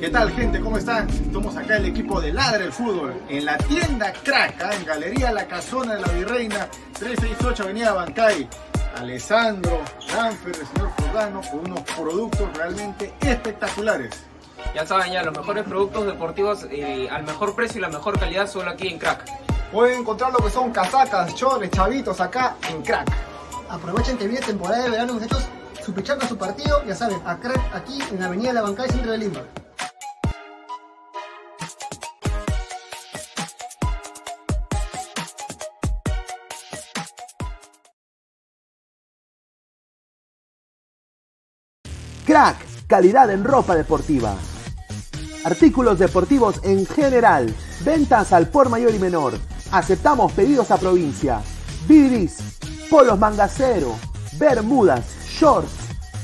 ¿Qué tal gente? ¿Cómo están? Estamos acá el equipo de Ladre el Fútbol en la tienda Crack, ¿ah? en Galería La Casona de la Virreina, 368 Avenida Bancay. Alessandro, Danfer, el señor Fordano, con unos productos realmente espectaculares. Ya saben, ya los mejores productos deportivos eh, al mejor precio y la mejor calidad solo aquí en Crack. Pueden encontrar lo que son casacas, chores, chavitos acá en Crack. Aprovechen que viene temporada de verano, muchachos. Su su partido, ya saben, a Crack aquí en la Avenida La Bancay, centro de Lima. Crack, calidad en ropa deportiva. Artículos deportivos en general. Ventas al por mayor y menor. Aceptamos pedidos a provincia. Bidris, polos mangacero, bermudas, shorts,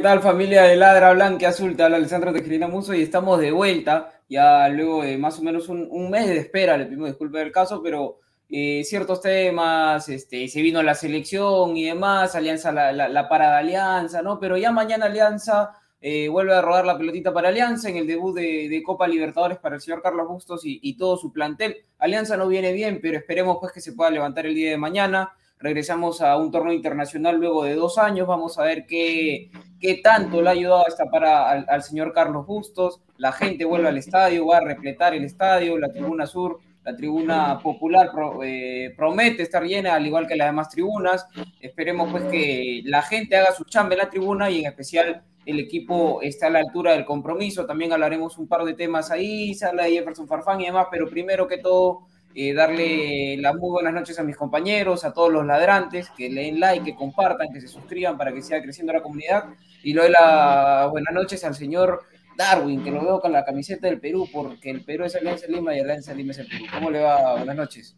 ¿Qué tal familia de Ladra Blanca Azul? Te habla Alessandro Tejirina Muso y estamos de vuelta, ya luego de más o menos un, mes de espera, le pedimos disculpas del caso, pero eh, ciertos temas, este, se vino la selección y demás, Alianza, la, la, parada Alianza, ¿no? Pero ya mañana Alianza eh, vuelve a rodar la pelotita para Alianza en el debut de, Copa Libertadores para el señor Carlos Bustos y, y todo su plantel. Alianza no viene bien, pero esperemos pues que se pueda levantar el día de mañana regresamos a un torneo internacional luego de dos años, vamos a ver qué, qué tanto le ha ayudado esta para al, señor Carlos Bustos, la gente vuelve al estadio, va a repletar el estadio, la tribuna sur, la tribuna popular eh, promete estar llena, al igual que las demás tribunas, esperemos pues que la gente haga su chamba en la tribuna y en especial el equipo está a la altura del compromiso, también hablaremos un par de temas ahí, se habla de Jefferson Farfán y demás, pero primero que todo eh, darle las muy buenas noches a mis compañeros, a todos los ladrantes, que le den like, que compartan, que se suscriban para que siga creciendo la comunidad. Y le doy las buenas noches al señor Darwin, que lo veo con la camiseta del Perú, porque el Perú es Alianza Lima y Alianza Lima es el Perú. ¿Cómo le va? Buenas noches.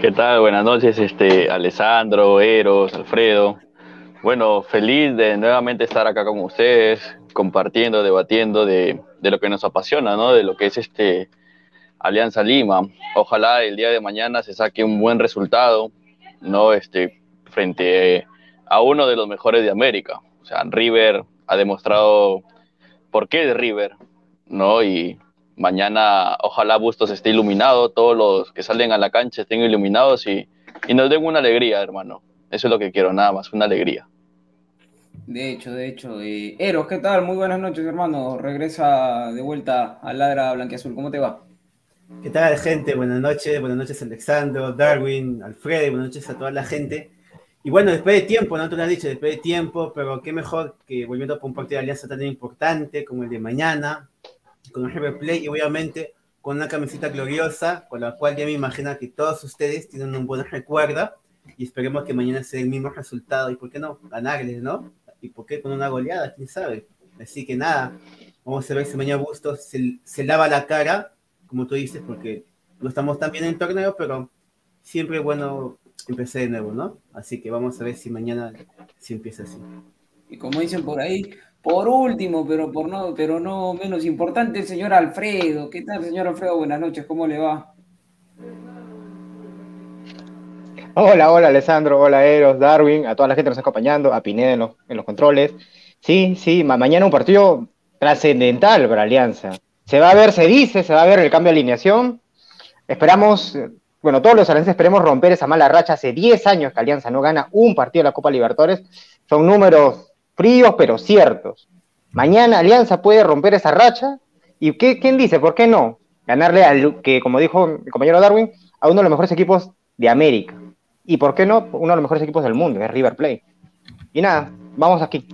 ¿Qué tal? Buenas noches, este, Alessandro, Eros, Alfredo. Bueno, feliz de nuevamente estar acá con ustedes, compartiendo, debatiendo de, de lo que nos apasiona, ¿no? De lo que es este Alianza Lima. Ojalá el día de mañana se saque un buen resultado, ¿no? Este, frente a uno de los mejores de América. O sea, River ha demostrado por qué es River, ¿no? Y mañana ojalá Bustos esté iluminado, todos los que salen a la cancha estén iluminados y, y nos den una alegría, hermano. Eso es lo que quiero, nada más, una alegría. De hecho, de hecho. Eh, Eros, ¿qué tal? Muy buenas noches, hermano. Regresa de vuelta a Ladra Blanquiazul. ¿Cómo te va? ¿Qué tal, gente? Buenas noches, buenas noches, Alexandro, Darwin, Alfredo, buenas noches a toda la gente. Y bueno, después de tiempo, ¿no? Tú lo has dicho, después de tiempo, pero qué mejor que volviendo a un partido de alianza tan importante como el de mañana, con el River Play y obviamente con una camiseta gloriosa, con la cual ya me imagino que todos ustedes tienen un buen recuerdo y esperemos que mañana sea el mismo resultado y por qué no, ganarles, ¿no? Y por qué con una goleada, quién sabe. Así que nada, vamos a ver si mañana Bustos se, se lava la cara como tú dices, porque no estamos tan bien en el torneo, pero siempre es bueno empezar de nuevo, ¿no? Así que vamos a ver si mañana sí empieza así. Y como dicen por ahí, por último, pero por no, pero no menos importante, el señor Alfredo. ¿Qué tal, señor Alfredo? Buenas noches, ¿cómo le va? Hola, hola Alessandro, hola Eros, Darwin, a toda la gente que nos está acompañando, a Pineda en los, en los controles. Sí, sí, mañana un partido trascendental para Alianza. Se va a ver, se dice, se va a ver el cambio de alineación. Esperamos, bueno, todos los alianzas esperemos romper esa mala racha. Hace 10 años que Alianza no gana un partido de la Copa Libertadores. Son números fríos pero ciertos. Mañana Alianza puede romper esa racha. ¿Y qué, quién dice? ¿Por qué no? Ganarle al que, como dijo mi compañero Darwin, a uno de los mejores equipos de América. ¿Y por qué no? Uno de los mejores equipos del mundo, es River Plate. Y nada, vamos aquí.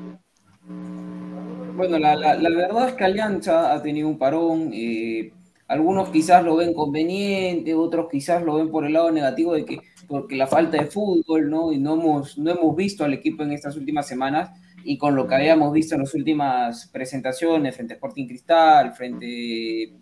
Bueno, la, verdad es que Alianza ha tenido un parón. Eh, algunos quizás lo ven conveniente, otros quizás lo ven por el lado negativo de que porque la falta de fútbol, ¿no? Y no hemos, no hemos visto al equipo en estas últimas semanas y con lo que habíamos visto en las últimas presentaciones frente a Sporting Cristal, frente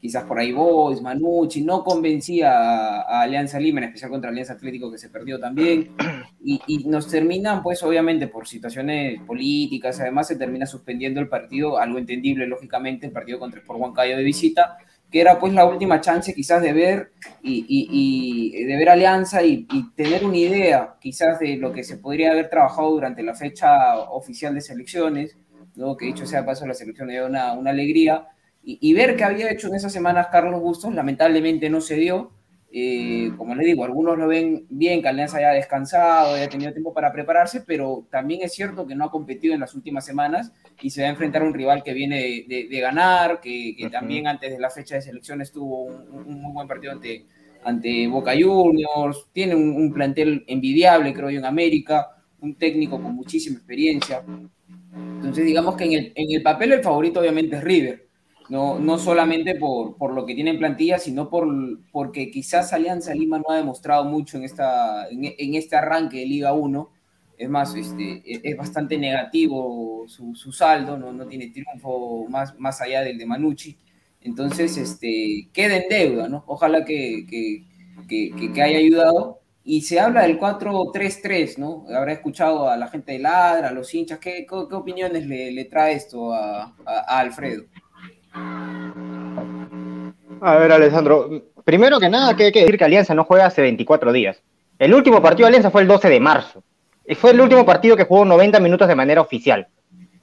quizás por ahí Boys, Manucci, no convencía a, Alianza Lima, en especial contra Alianza Atlético que se perdió también, y, nos terminan pues obviamente por situaciones políticas, además se termina suspendiendo el partido, algo entendible lógicamente, el partido contra por Huancayo de visita, que era pues la última chance quizás de ver y, de ver Alianza y, tener una idea quizás de lo que se podría haber trabajado durante la fecha oficial de selecciones, ¿no? que dicho sea paso la selección le dio una, una alegría, y, ver qué había hecho en esas semanas Carlos Bustos, lamentablemente no se dio. Eh, como les digo, algunos lo ven bien, que Alianza haya descansado, haya tenido tiempo para prepararse, pero también es cierto que no ha competido en las últimas semanas y se va a enfrentar a un rival que viene de, ganar, que, también antes de la fecha de selección estuvo un, muy buen partido ante, ante Boca Juniors, tiene un, plantel envidiable, creo yo, en América, un técnico con muchísima experiencia. Entonces, digamos que en el, en el papel el favorito obviamente es River no, no solamente por, por, lo que tiene en plantilla, sino por, porque quizás Alianza Lima no ha demostrado mucho en, esta, en, este arranque de Liga 1. Es más, este, e, es bastante negativo su, su saldo, no, no, tiene triunfo más, más allá del de Manucci. Entonces, este, queda en deuda, ¿no? Ojalá que, que, que, que haya ayudado y se habla del 4-3-3, ¿no? Habrá escuchado a la gente de Ladra, a los hinchas. ¿Qué, qué, opiniones le, trae esto a, Alfredo? A ver, Alessandro, primero que nada, que hay que decir que Alianza no juega hace 24 días. El último partido de Alianza fue el 12 de marzo. Y fue el último partido que jugó 90 minutos de manera oficial.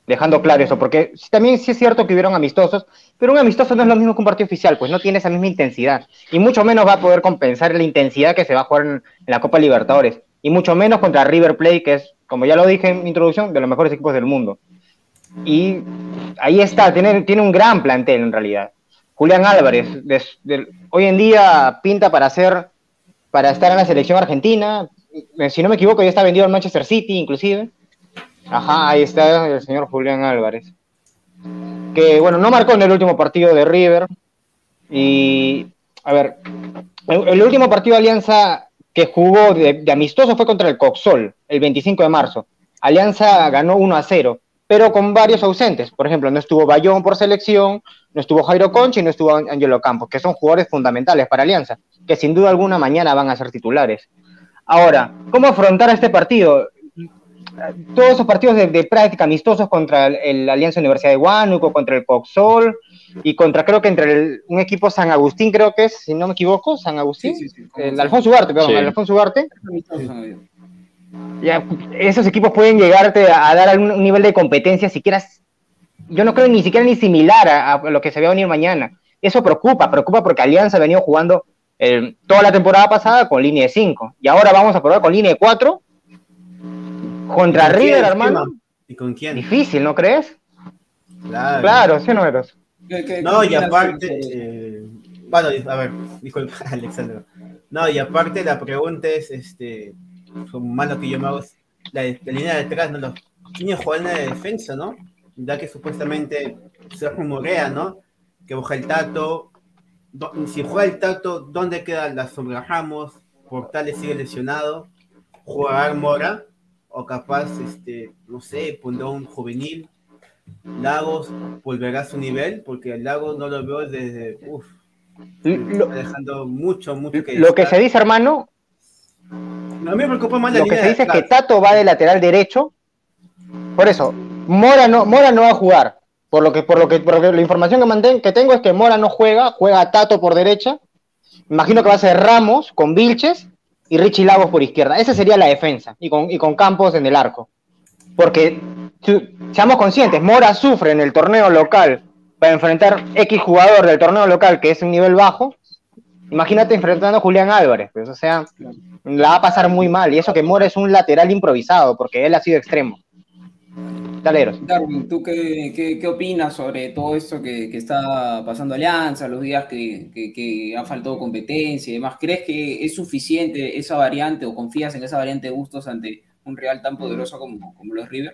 Dejando claro eso, porque también sí es cierto que hubieron amistosos, pero un amistoso no es lo mismo que un partido oficial, pues no tiene esa misma intensidad. Y mucho menos va a poder compensar la intensidad que se va a jugar en, la Copa Libertadores. Y mucho menos contra River Plate, que es, como ya lo dije en mi introducción, de los mejores equipos del mundo. Y ahí está, tiene, tiene un gran plantel en realidad. Julián Álvarez, hoy en día pinta para hacer, para estar en la selección argentina. Si no me equivoco, ya está vendido al Manchester City, inclusive. Ajá, ahí está el señor Julián Álvarez. Que bueno, no marcó en el último partido de River. Y, a ver, el, último partido de Alianza que jugó de, amistoso fue contra el Coxol, el 25 de marzo. Alianza ganó 1 a 0, pero con varios ausentes. Por ejemplo, no estuvo Bayón por selección, no estuvo Jairo Conchi y no estuvo Angelo Campos, que son jugadores fundamentales para Alianza, que sin duda alguna mañana van a ser titulares. Ahora, ¿cómo afrontar este partido? todos esos partidos de, práctica amistosos contra la Alianza Universidad de Huánuco, contra el Coxol y contra, creo que entre un equipo San Agustín, creo que es, si no me equivoco, San Agustín, el Alfonso Ugarte, perdón, el Alfonso Ugarte. Ya, esos equipos pueden llegarte a, dar algún nivel de competencia, siquiera, yo no creo ni siquiera ni similar a, lo que se va a venir mañana. Eso preocupa, preocupa porque Alianza ha venido jugando eh, toda la temporada pasada con línea de 5 y ahora vamos a probar con línea de 4 contra River, hermano. ¿Y con quién? Difícil, ¿no crees? Claro. Claro, sí, no eres. No, y aparte, eh, bueno, a ver, disculpa, Alexandro. No, y aparte la pregunta es, este, como malo que yo me hago, la, la línea de atrás, ¿no? Los niños juegan en la defensa, ¿no? Ya que supuestamente se rumorea, ¿no? Que baja el Tato, si juega el Tato, ¿dónde queda la sombra Ramos? Portales sigue lesionado, jugar Mora, o capaz, este, no sé, pondrá un juvenil. Lagos volverá a su nivel, porque el Lagos no lo veo desde, uff, dejando mucho, mucho que Lo que se dice, hermano, no, me preocupa más la Lo que se dice es que Tato va de lateral derecho, por eso, Mora no, Mora no va a jugar. Por lo que, por lo que, por la información que, mantén, que tengo es que Mora no juega, juega Tato por derecha. Imagino que va a ser Ramos con Vilches y Richie Lagos por izquierda. Esa sería la defensa, y con, y con Campos en el arco. Porque, seamos conscientes, Mora sufre en el torneo local para enfrentar X jugador del torneo local que es un nivel bajo. Imagínate enfrentando a Julián Álvarez, pues, o sea, la va a pasar muy mal. Y eso que Mora es un lateral improvisado, porque él ha sido extremo. Darwin, ¿tú qué, opinas sobre todo esto que, está pasando Alianza, los días que, que, ha faltado competencia y demás? ¿Crees que es suficiente esa variante o confías en esa variante de gustos ante un Real tan poderoso como, como los River?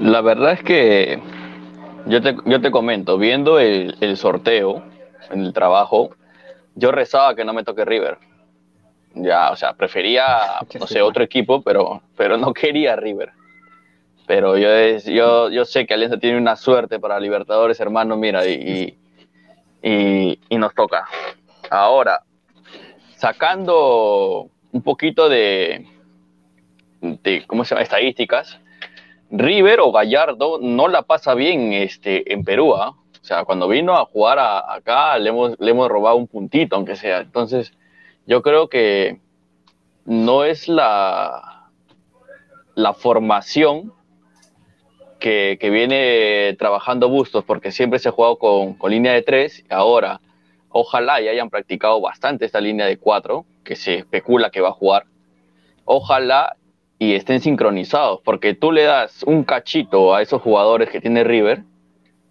La verdad es que yo te, yo te comento, viendo el, el sorteo en el trabajo, yo rezaba que no me toque River. Ya, o sea, prefería, no sé, otro equipo, pero, pero no quería River pero yo, yo, yo sé que Alianza tiene una suerte para Libertadores, hermano, mira, y, y, nos toca. Ahora, sacando un poquito de, de, ¿cómo se llama?, estadísticas, River o Gallardo no la pasa bien este, en Perú, ¿ah? O sea, cuando vino a jugar acá le hemos, le hemos robado un puntito, aunque sea. Entonces, yo creo que no es la, la formación que, viene trabajando Bustos porque siempre se ha jugado con, línea de tres. Ahora, ojalá y hayan practicado bastante esta línea de cuatro, que se especula que va a jugar. Ojalá y estén sincronizados, porque tú le das un cachito a esos jugadores que tiene River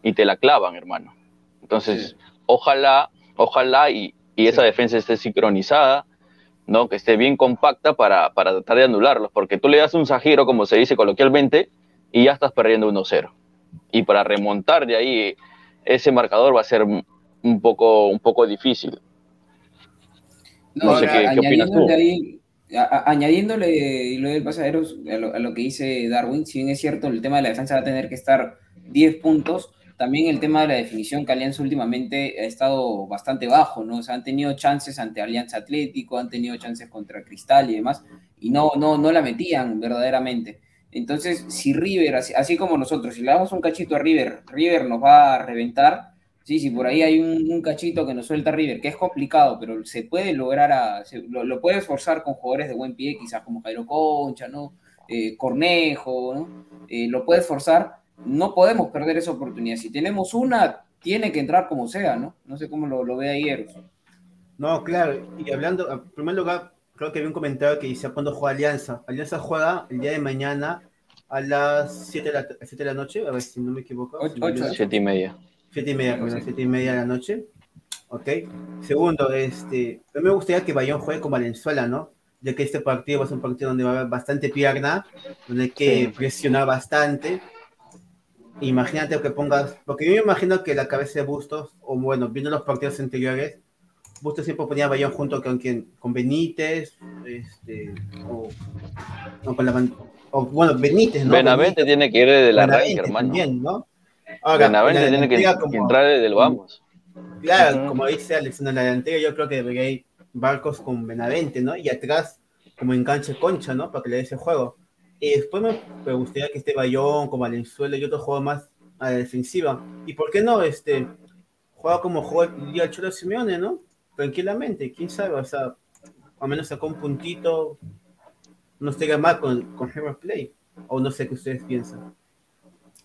y te la clavan, hermano. Entonces, ojalá, ojalá y, esa defensa esté sincronizada, ¿no? que esté bien compacta para, para tratar de anularlos, porque tú le das un sajiro, como se dice coloquialmente, y ya estás perdiendo 1-0. Y para remontar de ahí ese marcador va a ser un poco, un poco difícil. No, sé qué, opinas tú. añadiéndole lo del pasajeros a lo, que dice Darwin, si bien es cierto, el tema de la defensa va a tener que estar 10 puntos, también el tema de la definición que Alianza últimamente ha estado bastante bajo, ¿no? O sea, han tenido chances ante Alianza Atlético, han tenido chances contra Cristal y demás, y no, no, no la metían verdaderamente. Entonces, si River, así, como nosotros, si le damos un cachito a River, River nos va a reventar, sí, si por ahí hay un, cachito que nos suelta River, que es complicado, pero se puede lograr, a, lo, lo puede esforzar con jugadores de buen pie, quizás como Jairo Concha, ¿no? Eh, Cornejo, ¿no? Eh, lo puede forzar, no podemos perder esa oportunidad. Si tenemos una, tiene que entrar como sea, ¿no? No sé cómo lo, lo ve ayer. No, claro, y hablando, en primer lugar, creo que había un comentario que dice cuando juega Alianza. Alianza juega el día de mañana a las 7 de la, 7 de la noche, a ver si no me equivoco. 7 y media. 7 y media, perdón, 7 y media de la noche. Ok. Segundo, este, a mí me gustaría que Bayón juegue con Valenzuela, ¿no? Ya que este partido va a ser un partido donde va a haber bastante pierna, donde hay que presionar bastante. Imagínate que pongas, porque yo me imagino que la cabeza de Bustos, o bueno, viendo los partidos anteriores, Bustos siempre ponía a Bayón junto con quien, con Benítez, este, o, con la o, bueno, Benítez, ¿no? Benavente tiene que ir desde la arranque, hermano. También, ¿no? Ahora, Benavente tiene que, entrar desde el vamos. Claro, como dice Alex, en la delantera yo creo que debería ir Barcos con Benavente, ¿no? Y atrás, como enganche Concha, ¿no? Para que le dé ese juego. Y después me, gustaría que esté Bayón, como Valenzuela y otro juego más a la defensiva. ¿Y por qué no? Este, juega como juega el día Cholo Simeone, ¿no? tranquilamente, quién sabe, o sea, al menos sacó un puntito, no se mal con, con River Play, o no sé qué ustedes piensan.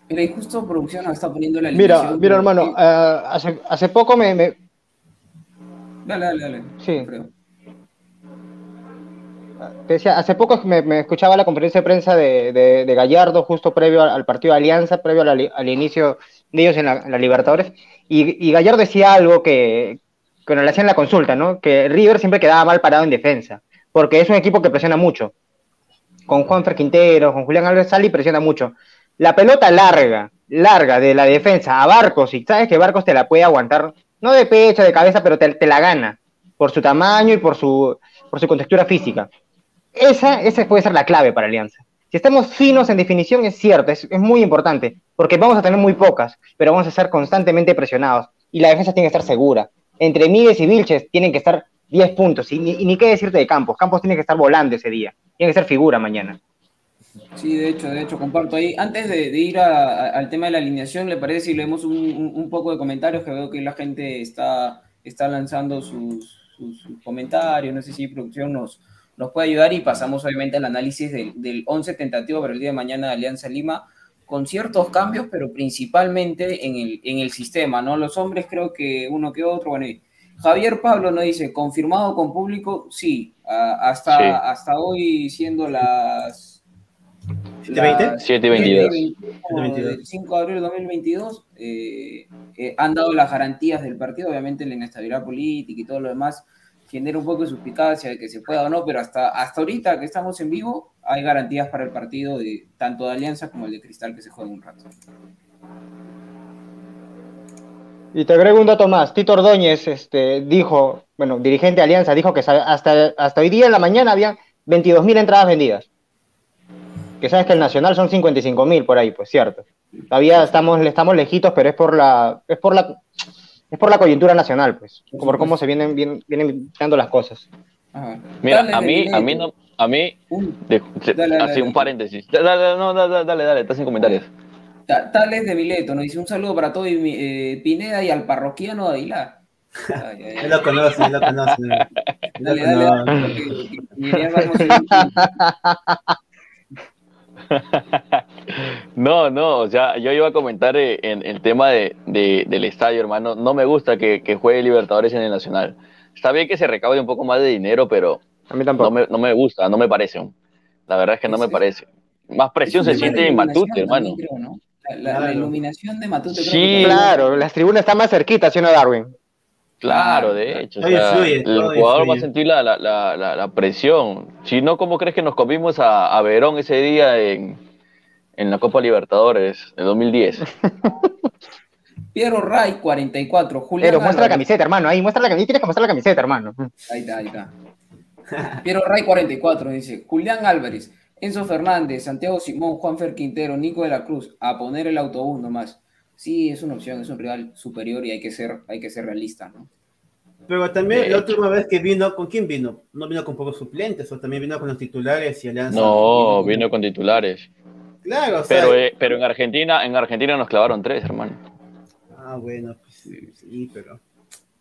Mira, y justo producción está poniendo la Mira, mira, hermano, uh, hace, hace poco me, me, Dale, dale, dale. Sí. Te hace poco me, escuchaba la conferencia de prensa de, Gallardo, justo previo al, partido de Alianza, previo al, inicio de ellos en la, Libertadores, y, Gallardo decía algo que, cuando le hacían la consulta, ¿no? Que River siempre quedaba mal parado en defensa, porque es un equipo que presiona mucho. Con Juan Quintero, con Julián Álvarez Sali presiona mucho. La pelota larga, larga de la defensa a Barcos, y sabes que Barcos te la puede aguantar, no de pecho, de cabeza, pero te, la gana, por su tamaño y por su, por su contextura física. Esa, esa puede ser la clave para Alianza. Si estamos finos en definición, es cierto, es, es muy importante, porque vamos a tener muy pocas, pero vamos a ser constantemente presionados, y la defensa tiene que estar segura entre Míguez y Vilches tienen que estar 10 puntos. Y ni, qué decirte de Campos. Campos tiene que estar volando ese día. Tiene que ser figura mañana. Sí, de hecho, de hecho, comparto ahí. Antes de, ir al tema de la alineación, ¿le parece si leemos un, poco de comentarios? Que veo que la gente está, está lanzando sus, comentarios. No sé si producción nos, nos puede ayudar y pasamos obviamente al análisis del, del 11 tentativo para el día de mañana de Alianza Lima con ciertos cambios, pero principalmente en el, en el sistema, ¿no? Los hombres creo que uno que otro, bueno, Javier Pablo nos dice, confirmado con público, sí, hasta, hasta hoy siendo las... ¿7.20? 7.22. 5 de abril de 2022, eh, eh, han dado las garantías del partido, obviamente la inestabilidad política y todo lo demás genera un poco de suspicacia de que se pueda o no, pero hasta, hasta ahorita que estamos en vivo, hay garantías para el partido de tanto de Alianza como el de Cristal que se juega un rato. Y te agrego un dato más. Tito Ordóñez este, dijo, bueno, dirigente de Alianza, dijo que hasta, hasta hoy día en la mañana había 22.000 entradas vendidas. Que sabes que el Nacional son 55.000 por ahí, pues cierto. Todavía estamos, estamos lejitos, pero es por la, es por la, es por la coyuntura nacional, pues, por cómo se vienen, vienen, vienen dando las cosas. Mira, a mí, a mí no, a mí, así un paréntesis. Dale, no, dale, dale, dale, estás en comentarios. Tales de Mileto nos dice un saludo para todo eh, Pineda y al parroquiano de Aguilar. Él lo conoce, él lo conoce. Dale, dale, No, no, o sea, yo iba a comentar eh, en el tema de, del estadio, hermano. No me gusta que, que, juegue Libertadores en el Nacional. Está bien que se recaude un poco más de dinero, pero a mí tampoco. No, me, no me gusta, no me parece. La verdad es que no me parece. Más presión se siente en Matute, hermano. la, iluminación de Matute. Sí, claro, las tribunas están más cerquitas, ¿sí no, Darwin? Claro, de hecho. el jugador va a sentir la, la, presión. Si no, ¿cómo crees que nos comimos a, a Verón ese día en, en la Copa Libertadores de 2010? Piero Ray, 44. Julián Pero muestra la camiseta, hermano. Ahí, muestra la camiseta. Tienes que mostrar la camiseta, hermano. Ahí está, ahí está. Piero Ray, 44, dice. Julián Álvarez, Enzo Fernández, Santiago Simón, Juan Fer Quintero, Nico de la Cruz. A poner el autobús nomás. sí es una opción, es un rival superior y hay que ser, hay que ser realista, ¿no? Pero también la última vez que vino, ¿con quién vino? No vino con pocos suplentes, o también vino con los titulares y Alianza. No, vino con titulares. Claro, o sea, Pero, eh, pero en Argentina, en Argentina nos clavaron tres, hermano. Ah, bueno, pues sí, sí, pero.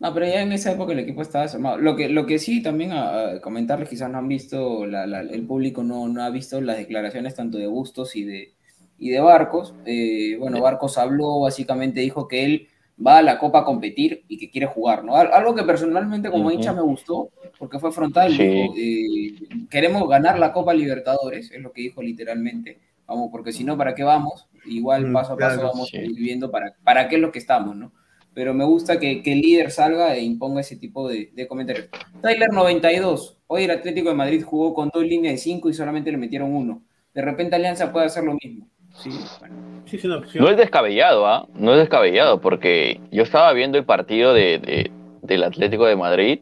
No, pero ya en esa época el equipo estaba desarmado. Lo que, lo que sí también a, a comentarles, quizás no han visto, la- la- el público no, no ha visto las declaraciones tanto de Bustos y de, y de Barcos. Eh, bueno, Barcos habló, básicamente dijo que él va a la Copa a competir y que quiere jugar, ¿no? Al- Algo que personalmente como Ujú. hincha me gustó, porque fue frontal, Sí. dijo, eh, queremos ganar la Copa Libertadores, es lo que dijo literalmente. Vamos, porque si no, ¿para qué vamos? Igual paso a paso claro, vamos sí. viviendo para, para qué es lo que estamos, ¿no? pero me gusta que, que el líder salga e imponga ese tipo de, de comentarios. Tyler 92, hoy el Atlético de Madrid jugó con dos líneas de cinco y solamente le metieron uno. De repente Alianza puede hacer lo mismo. Sí, bueno. Sí, es una opción. No es descabellado, ¿ah? No es descabellado, porque yo estaba viendo el partido de, de- del Atlético de Madrid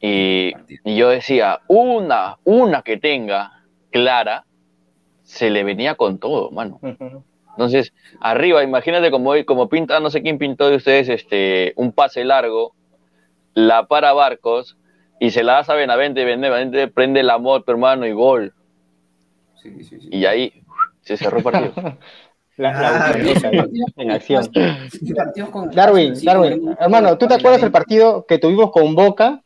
y, y yo decía, una, una que tenga clara, se le venía con todo, mano. Entonces, arriba, imagínate como, como pinta, no sé quién pintó de ustedes, este, un pase largo, la para Barcos y se la das a Benavente, Benavente prende la moto, hermano, y gol. Sí, sí, sí. Y ahí se cerró el partido. La, la Ah, en acción. Darwin, Darwin, hermano, ¿tú te acuerdas del partido que tuvimos con Boca?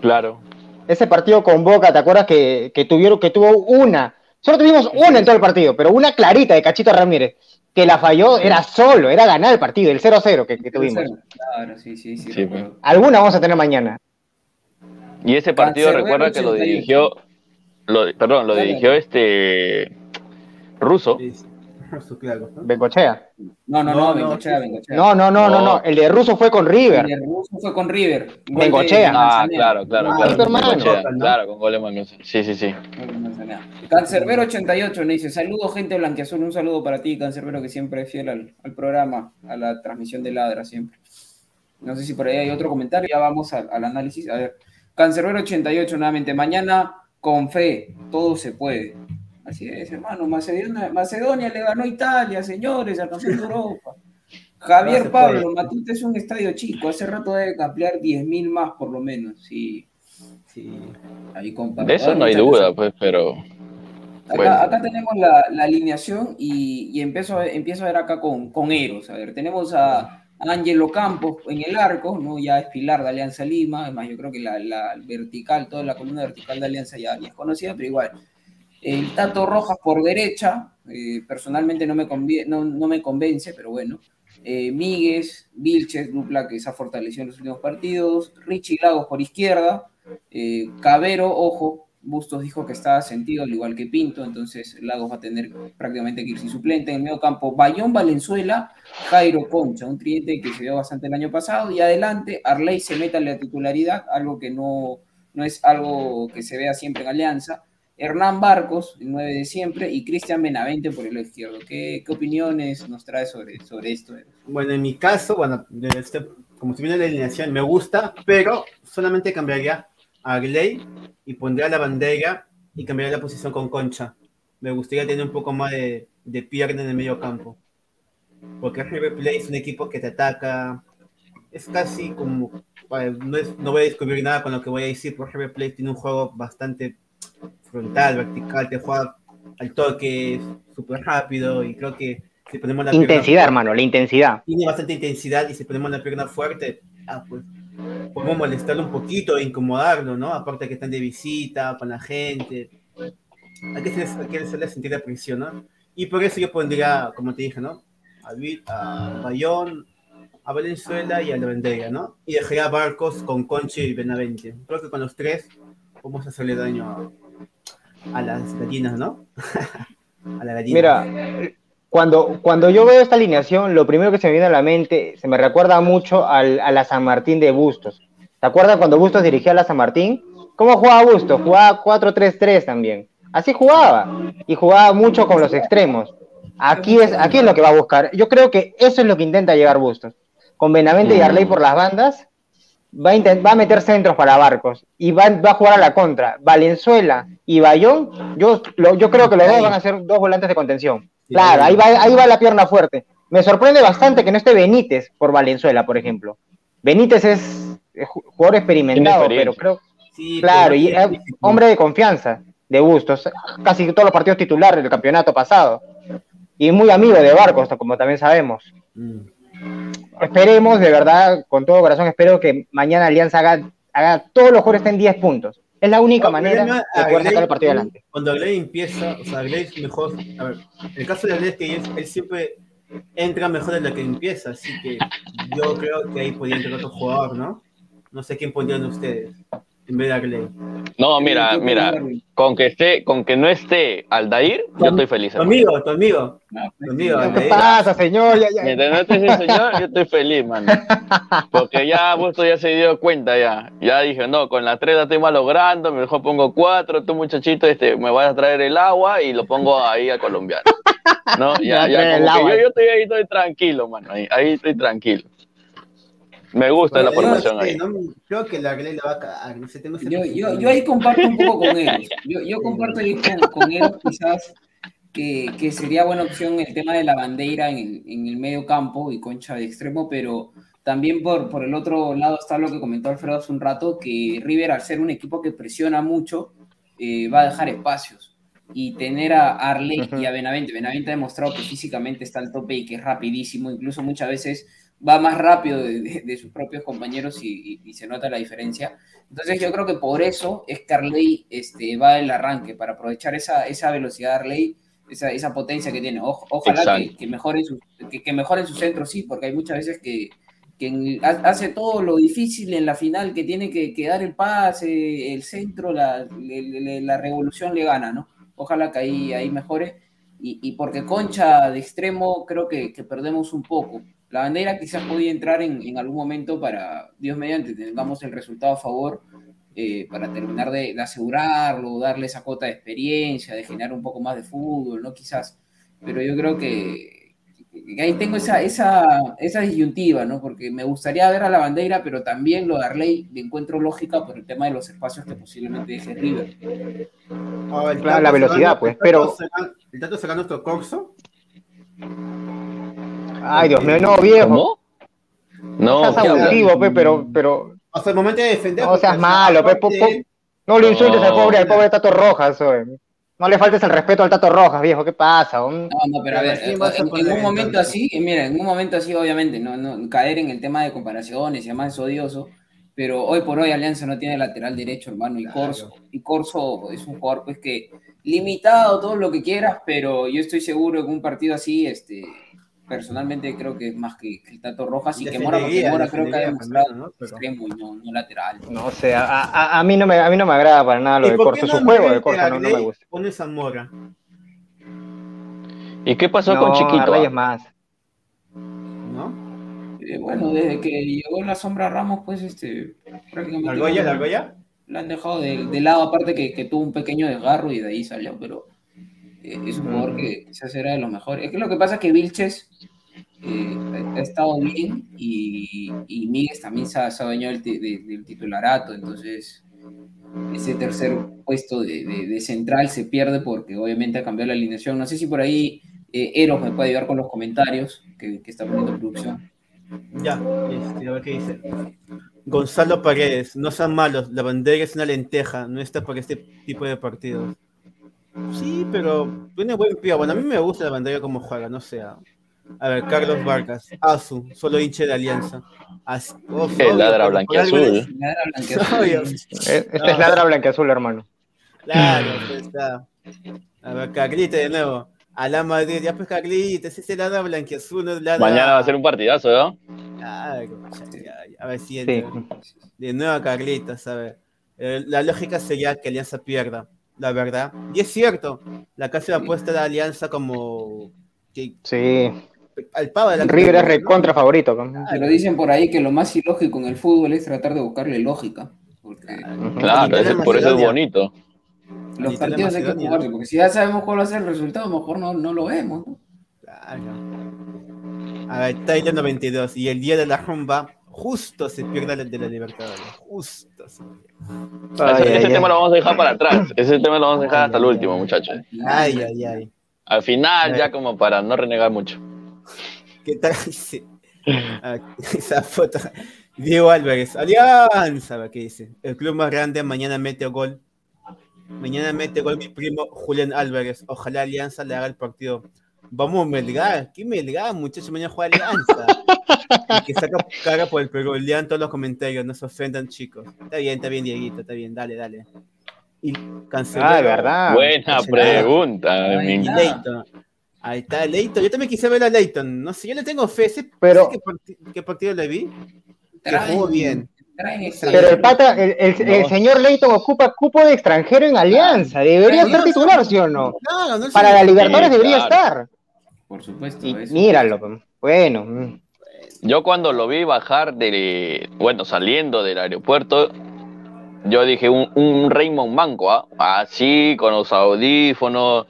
Claro. Ese partido con Boca, ¿te acuerdas que, que tuvieron, que tuvo una? Solo tuvimos una en todo el partido, pero una clarita de Cachito Ramírez, que la falló, era solo, era ganar el partido, el 0-0 que, que tuvimos. Claro, sí, sí, sí. Sí, recuerdo. Alguna vamos a tener mañana. Y ese partido recuerda que lo 88. dirigió, lo, perdón, lo dirigió este ruso. Sí. Bengochea. No, no, No, Bengochea. Bengochea. No, no, no, no, No. El de Russo fue con River. El ruso fue con River. Gol de Bengochea. Ah, claro, claro, Ah, claro. tu hermano. Bengochea, ¿no? Claro, con gol de. Sí, sí, sí. De. Cancerbero 88 me dice, saludos gente blanquiazul, un saludo para ti, Cancerbero, que siempre es fiel al, al programa, a la transmisión de Ladra siempre. No sé si por ahí hay otro comentario, ya vamos al, al análisis. A ver, Cancerbero 88 nuevamente, mañana con fe, todo se puede. Así es, hermano, Macedonia, Macedonia le ganó a Italia, señores, al campeón de Europa. Javier No Pablo. Matute es un estadio chico, hace rato debe ampliar 10.000 más por lo menos, sí. Sí. Ahí De eso no hay duda, pues, pero Acá, Bueno. acá tenemos la, la alineación y, y empiezo, a- empiezo a ver acá con, con Eros. A ver, tenemos a Ángelo Campos en el arco, ¿no? Ya es pilar de Alianza Lima. Además, yo creo que la, la vertical, toda la columna vertical de Alianza ya, ya es conocida, pero igual. El Tato Rojas por derecha, eh, personalmente no me, no, no me convence, pero bueno. Eh, Míguez, Vilches, dupla que se ha fortalecido en los últimos partidos. Richie Lagos por izquierda. Eh, Cabero, ojo, Bustos dijo que estaba sentido, al igual que Pinto, entonces Lagos va a tener prácticamente que ir sin suplente. En el medio campo, Bayón Valenzuela, Jairo Concha, un tridente que se dio bastante el año pasado. Y adelante, Arley se mete a la titularidad, algo que no, no es algo que se vea siempre en Alianza. Hernán Barcos, el 9 de siempre, y Cristian Benavente por el lado izquierdo. ¿Qué, opiniones nos trae sobre, sobre esto? Bueno, en mi caso, bueno, este- como si viene la alineación, me gusta, pero solamente cambiaría a Gley y pondría la bandera y cambiaría la posición con Concha. Me gustaría tener un poco más de, de pierna en el medio campo. Porque River Plate es un equipo que te ataca. Es casi como. no, no voy a descubrir nada con lo que voy a decir, porque River Plate tiene un juego bastante frontal, vertical, te juega al toque, súper rápido y creo que si ponemos la pierna Intensidad, hermano, la intensidad. tiene bastante intensidad y si ponemos la pierna fuerte, ah, pues podemos molestarlo un poquito e incomodarlo, ¿no? Aparte que están de visita con la gente. Hay que, hacerles- hay que hacerle sentir la presión, ¿no? Y por eso yo pondría, como te dije, ¿no? A, a Bayón, a Valenzuela y a la Vendega, ¿no? Y dejaría a Barcos con Conche y Benavente. Creo que con los tres vamos a hacerle daño a, a las gallinas, ¿no? a la gallina. Mira, cuando, cuando yo veo esta alineación, lo primero que se me viene a la mente, se me recuerda mucho al- a la San Martín de Bustos. ¿Te acuerdas cuando Bustos dirigía a la San Martín? ¿Cómo jugaba Bustos? Jugaba 4-3-3 también. Así jugaba. Y jugaba mucho con los extremos. Aquí es, aquí es lo que va a buscar. Yo creo que eso es lo que intenta llegar Bustos. Con Benavente y Arley por las bandas, va a, va a meter centros para Barcos y va, va a jugar a la contra. Valenzuela y Bayón, yo, lo- yo creo que los dos van a ser dos volantes de contención. Claro, ahí va, ahí va la pierna fuerte. Me sorprende bastante que no esté Benítez por Valenzuela, por ejemplo. Benítez es ju- jugador experimentado, pero creo, Sí, claro, pero- y es hombre de confianza, de gustos, casi todos los partidos titulares del campeonato pasado. Y muy amigo de Barcos, como también sabemos. Mm. Esperemos, de verdad, con todo corazón, espero que mañana Alianza haga, haga todos los jugadores estén 10 puntos. Es la única No, manera de poder sacar el partido adelante. Cuando Agley empieza, o sea, es mejor. A ver, el caso de Agley es que él, él siempre entra mejor de lo que empieza, así que yo creo que ahí podría entrar otro jugador, ¿no? No sé quién pondrían ustedes en vez de Agley. No, mira, mira, con que esté, con que no esté Aldair, yo estoy feliz. Tu amigo, tu amigo, No, tu amigo. ¿Qué pasa, señor? Ya, ya. Mientras no esté ese señor, yo estoy feliz, mano. Porque ya Busto ya se dio cuenta ya. Ya dije, no, con las tres la estoy malogrando, mejor pongo cuatro, tú muchachito, este, me vas a traer el agua y lo pongo ahí al colombiano. ¿No? Ya, Ya ya, trae el como que agua. yo, yo estoy ahí, estoy tranquilo, mano. Ahí, ahí estoy tranquilo. Me gusta la Pero yo formación no sé, ahí. no, creo que la la va a cagar, no sé, tengo Yo, yo, yo ahí comparto un poco con ellos. Yo, yo comparto ahí con, con ellos quizás que, que sería buena opción el tema de la bandera en el, en el medio campo y concha de extremo, pero también por, por el otro lado está lo que comentó Alfredo hace un rato, que River al ser un equipo que presiona mucho, eh, va a dejar espacios. Y tener a Arley y a Benavente. Benavente ha demostrado que físicamente está al tope y que es rapidísimo, incluso muchas veces va más rápido de, de- de sus propios compañeros y, y- y se nota la diferencia. Entonces yo creo que por eso es que Arley este, va el arranque, para aprovechar esa, esa velocidad de Arley, esa, esa potencia que tiene. Oj- ojalá que, que, mejore su, que, que mejore su centro, sí, porque hay muchas veces que, que hace todo lo difícil en la final, que tiene que, que dar el pase, el centro, la, la revolución le gana, ¿no? Ojalá que ahí, ahí mejore. Y, y porque Concha de extremo creo que, que perdemos un poco. La bandera quizás podía entrar en, en algún momento para, Dios mediante, tengamos el resultado a favor, eh, para terminar de, de asegurarlo, darle esa cuota de experiencia, de generar un poco más de fútbol, ¿no? Quizás. Pero yo creo que, que ahí tengo esa, esa, esa disyuntiva, ¿no? Porque me gustaría ver a la bandera, pero también lo de Arley le encuentro lógica por el tema de los espacios que posiblemente deje River. Ah, el Claro, Tato la velocidad, sacando- pues, el pero- El Tato sacando nuestro corso. Ay, Dios mío, no, viejo. ¿Cómo? No, seas ¿qué hablas? abusivo, pe, pero, pero sea, el momento de defender. no seas malo, pe, po- aparte, po- no lo insultes al No. pobre, al pobre Tato Rojas, oye. No le faltes el respeto al Tato Rojas, viejo, ¿qué pasa? Un- No, no, pero a ver, ¿quién en, un momento así, eh, mira, en un momento así, obviamente, no, no caer en el tema de comparaciones y demás es odioso, pero hoy por hoy Alianza no tiene lateral derecho, hermano, y Claro. Corso, y Corso es un jugador pues que limitado, todo lo que quieras, pero yo estoy seguro que un partido así, este, personalmente creo que es más que, que el Tato Rojas y que Mora, porque Mora creo que ha demostrado ¿no? Pero- extremo y no, no lateral. No sé, a, a- a mí no me, a mí no me agrada para nada lo ¿Y de Corso, su juego de Corso no, no me gusta. Pones a Mora. ¿Y qué pasó No, con Chiquito? Arley ah? es más. ¿No? Eh, bueno, desde que llegó la sombra Ramos, pues este, prácticamente... ¿La Argolla? no- ¿La han dejado de, de lado, aparte que, que tuvo un pequeño desgarro y de ahí salió, pero es un jugador que quizás era de los mejores. Es que lo que pasa es que Vilches eh, ha, estado bien y, y Míguez también se ha, se ha del, de- del titularato, entonces ese tercer puesto de, de- de central se pierde porque obviamente ha cambiado la alineación. No sé si por ahí eh, Eros me puede ayudar con los comentarios que, que está poniendo producción. Ya, este, a ver qué dice. Gonzalo Paredes, no sean malos, la bandera es una lenteja, no está para este tipo de partidos. Sí, pero tiene buen pie. Bueno, a mí me gusta la bandera como juega, no sé. A a ver, Carlos Vargas, Azu, solo hinche de Alianza. As- oh, El ladra blanquiazul. Eh, Este es ladra blanqueazul, hermano. Claro, pues está. A ver, Carlita de nuevo. A la Madrid, ya pues Carlita, ese es el ladra blanquiazul, no es ladra. Mañana va a ser un partidazo, ¿no? Claro, ya, ya, a ver si Sí. De nuevo Carlitos, a ver. Eh, la lógica sería que Alianza pierda, la verdad. Y es cierto, la casa de apuesta de Alianza como que Sí. al pavo de la River es recontra favorito. ¿no? Pero dicen por ahí que lo más ilógico en el fútbol es tratar de buscarle lógica. Porque Ujú. Claro, por eso es bonito. los Italia, partidos hay que jugarse. Porque si ya sabemos cuál va a ser el resultado, mejor no, no lo vemos. ¿no? Claro. A ver, Tyler 92. Y el día de la rumba, justo se pierde la de la Libertadores. Justo se pierde. Ay, ese ay, ese tema lo vamos a dejar para atrás. Ese tema lo vamos a dejar hasta el último, muchachos. Ay, ay, ay. Al final, ya como para no renegar mucho. ¿Qué tal? dice? Ah, Esa foto. Diego Álvarez, Alianza, ¿qué dice? El club más grande mañana mete gol. Mañana mete gol mi primo Julián Álvarez. Ojalá Alianza le haga el partido. Vamos, Melgar. ¿Qué Melgar, muchachos? Mañana juega Alianza. Y que saca cara por el Perú. Lean todos los comentarios, no se ofendan, chicos. Está bien, está bien, Dieguito, está bien, dale, dale. Y canceló. Ah, verdad. Buena pregunta. Ay. Leighton. Ahí está Leighton. Yo también quise ver a Leighton. No sé, yo le tengo fe. ¿Sí- Pero- ¿sí ¿Qué, parti- qué partido le vi? Que jugó bien. Pero el pata, el, el- el No. señor Leighton ocupa cupo de extranjero en Alianza. Debería ser titular, ¿sí o no? Claro, no Para la Libertadores Sí, debería claro. estar. Por supuesto. Y eso. míralo. pues. Bueno. mm. Yo cuando lo vi bajar de, bueno, saliendo del aeropuerto, yo dije un, un Raymond Manco, ¿ah? así, con los audífonos,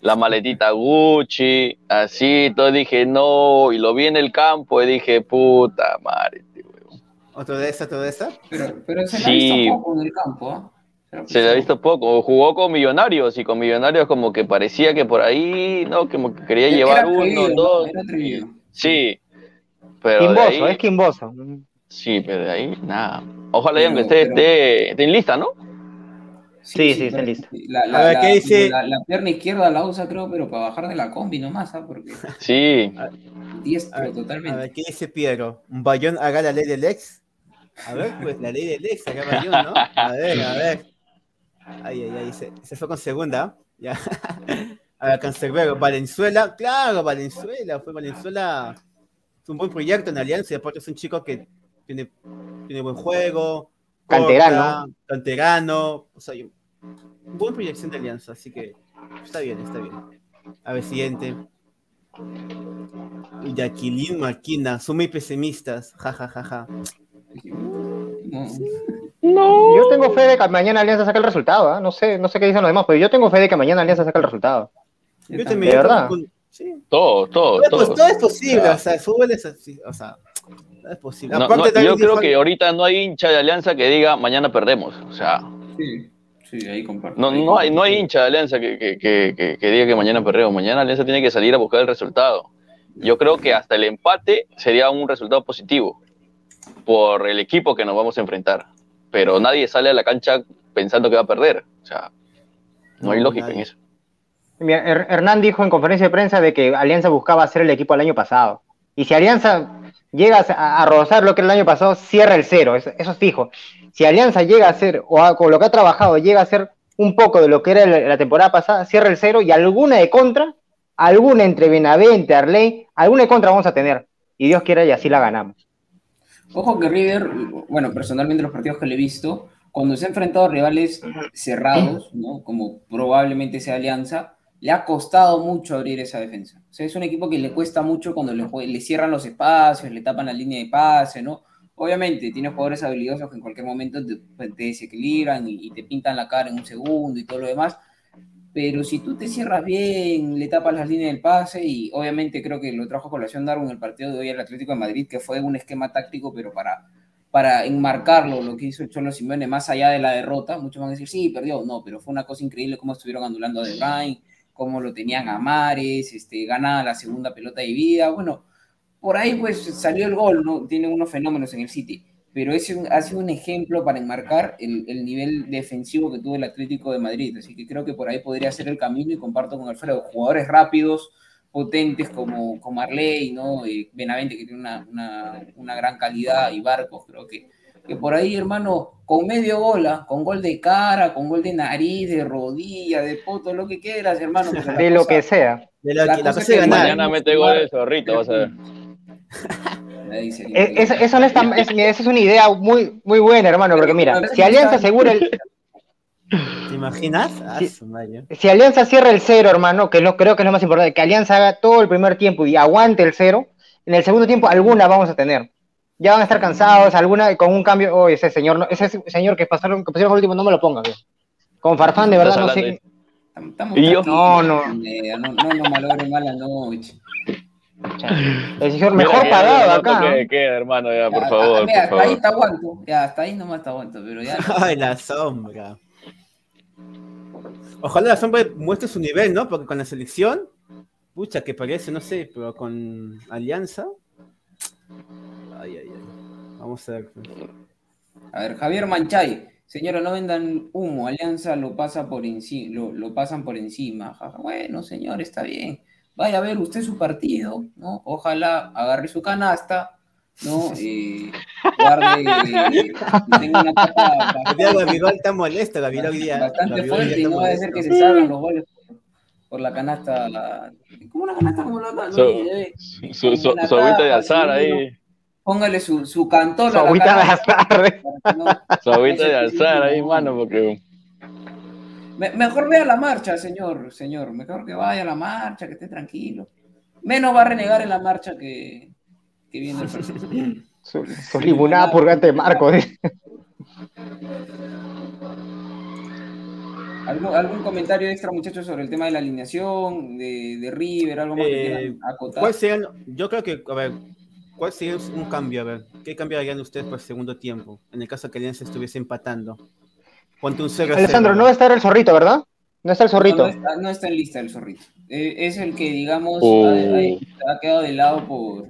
la maletita Gucci, así, todo dije, no, y lo vi en el campo y dije, puta madre, este huevón". ¿Otro de esa, otro de esa? Pero, pero se Sí. ha visto poco en el campo. ¿ah? Se le ha visto poco, jugó con Millonarios y con Millonarios como que parecía que por ahí, no, como que quería llevar uno, ¿no? dos, Era atrevido. sí, pero Quimboso, ahí- es Quimboso. Mm. sí, pero de ahí, nada. Ojalá ya que esté, pero- esté, esté en lista, ¿no? Sí, sí, está pero- listo. La, la, A ver, la- ¿qué dice? La, la pierna izquierda la usa, creo, pero para bajar de la combi nomás, ¿ah? Porque Sí, diestro A ver, a totalmente. ver, ¿qué dice Piero? ¿Un Bayón haga la ley del ex? A ver, pues la ley del ex, acá Bayón, ¿no? A ver, a ver. Ay, ay, ay, se, se fue con segunda. Ya. A ver, Cancerbero, Valenzuela, claro, Valenzuela, fue Valenzuela. Es un buen proyecto en Alianza y aparte es un chico que tiene, tiene buen juego. Canterano. corta, canterano. O sea, un buen proyección de Alianza, así que está bien, está bien. A ver, siguiente. Yaquilín Marquina, son muy pesimistas. Ja, ja, ja, ja. No. Yo tengo fe de que mañana Alianza saca el resultado. ¿ah? No sé, no sé qué dicen los demás, pero yo tengo fe de que mañana Alianza saca el resultado. Yo Yo también. ¿De verdad? sí. todo, todo, Todo, pues, todo. todo es posible, Claro. o sea, el fútbol es así, o sea, todo es posible. No, Aparte, no, yo creo que ahorita no hay hincha de Alianza que diga mañana perdemos. O sea, Sí, sí, ahí comparto. no, no, hay, no hay hincha de Alianza que, que, que, que- que diga que mañana perdemos. Mañana Alianza tiene que salir a buscar el resultado. Yo creo que hasta el empate sería un resultado positivo por el equipo que nos vamos a enfrentar. Pero nadie sale a la cancha pensando que va a perder. O sea, no hay lógica nadie. en eso. Mira, Her- Hernán dijo en conferencia de prensa de que Alianza buscaba hacer el equipo el año pasado. Y si Alianza llega a, a rozar lo que era el año pasado, cierra el cero, eso, eso es fijo. Si Alianza llega a hacer, o a- con lo que ha trabajado, llega a hacer un poco de lo que era la, la temporada pasada, cierra el cero y alguna de contra, alguna entre Benavente, Arley, alguna de contra vamos a tener. Y Dios quiera y así la ganamos. Ojo que River, bueno, personalmente los partidos que le he visto, cuando se ha enfrentado a rivales cerrados, ¿no? Como probablemente sea Alianza, le ha costado mucho abrir esa defensa. O sea, es un equipo que le cuesta mucho cuando le, le cierran los espacios, le tapan la línea de pase, ¿no? Obviamente, tiene jugadores habilidosos que en cualquier momento te, te desequilibran y, y te pintan la cara en un segundo y todo lo demás. Pero si tú te cierras bien, le tapas las líneas del pase y obviamente creo que lo trajo a colación Darwin en el partido de hoy al Atlético de Madrid, que fue un esquema táctico, pero para, para enmarcarlo, lo que hizo el Cholo Simeone, más allá de la derrota, muchos van a decir, sí, perdió, no, pero fue una cosa increíble cómo estuvieron anulando a De Bruyne, cómo lo tenían a Mares, este, gana la segunda pelota de vida, bueno, por ahí pues salió el gol, ¿no? Tiene unos fenómenos en el City, pero ese ha sido un ejemplo para enmarcar el, el nivel defensivo que tuvo el Atlético de Madrid, así que creo que por ahí podría ser el camino y comparto con Alfredo, jugadores rápidos, potentes como, como Arley, ¿no? Y Benavente que tiene una, una, una gran calidad y Barcos, creo que, que por ahí, hermano, con medio gola, con gol de cara, con gol de nariz, de rodilla, de poto, lo que quieras, hermano. De lo cosa- que sea. de la, la la cosa que ganar. Mañana mete gol el zorrito, vas a ver. Eh. Eso, eso no es tan- es- esa es una idea muy, muy buena, hermano, porque mira, si Alianza asegura el, ¿Te imaginas? Ah, si Alianza cierra el cero, hermano, que lo, creo que es lo más importante, que Alianza haga todo el primer tiempo y aguante el cero, en el segundo tiempo alguna vamos a tener. Ya van a estar cansados, alguna con un cambio, oh, ese señor, no- ese señor que pasaron, que pusieron el último, no me lo ponga, bien. Con Farfán, de verdad, no sé. hablando Estamos- estamos Y yo- tranquilos, No, no. No, no, no malogre mala noche. Mira mejor pagado no acá. hermano, ya, por Ya, favor, mira, por hasta ahí te aguanto, ya, hasta ahí nomás te aguanto, pero ya. Ay, la sombra. Ojalá la sombra muestre su nivel, ¿no? Porque con la selección pucha, que parece, no sé, pero con Alianza. Ay, ay, ay. Vamos a ver. A ver, Javier Manchay. Señora, no vendan humo, Alianza lo pasa por encima, lo, lo pasan por encima. Bueno, señor, está bien. Vaya a ver usted su partido, ¿no? Ojalá agarre su canasta, ¿no? Eh, guarde, eh, tenga una día Gavirol está molesto, Gavirol hoy día. bastante Gavirol fuerte y no va a ser molesto. que se salgan los goles por, la canasta. ¿Cómo una canasta como la otra? So- No, Su, su, su agüita de alzar ahí. Póngale su, su cantón Su la agüita de azar. Su agüita de alzar ahí, mano, porque Me- mejor vea la marcha, señor, señor. Mejor que vaya a la marcha, que esté tranquilo. Menos va a renegar en la marcha que, que viene el su limonada purgante de Marco. ¿Algún, algún comentario extra, muchachos, sobre el tema de la alineación, de, de River, algo más que Eh, quieran acotar? ¿Cuál sería, yo creo que, a ver, ¿cuál sería un cambio? A ver, ¿qué cambiarían ustedes por el segundo tiempo? En el caso que Alianza estuviese empatando. Ponte un 0 Alessandro, no va a estar el zorrito, ¿verdad? No está el zorrito. no está, no está en lista el zorrito. Eh, es el que, digamos, Oh. ha, quedado de lado por,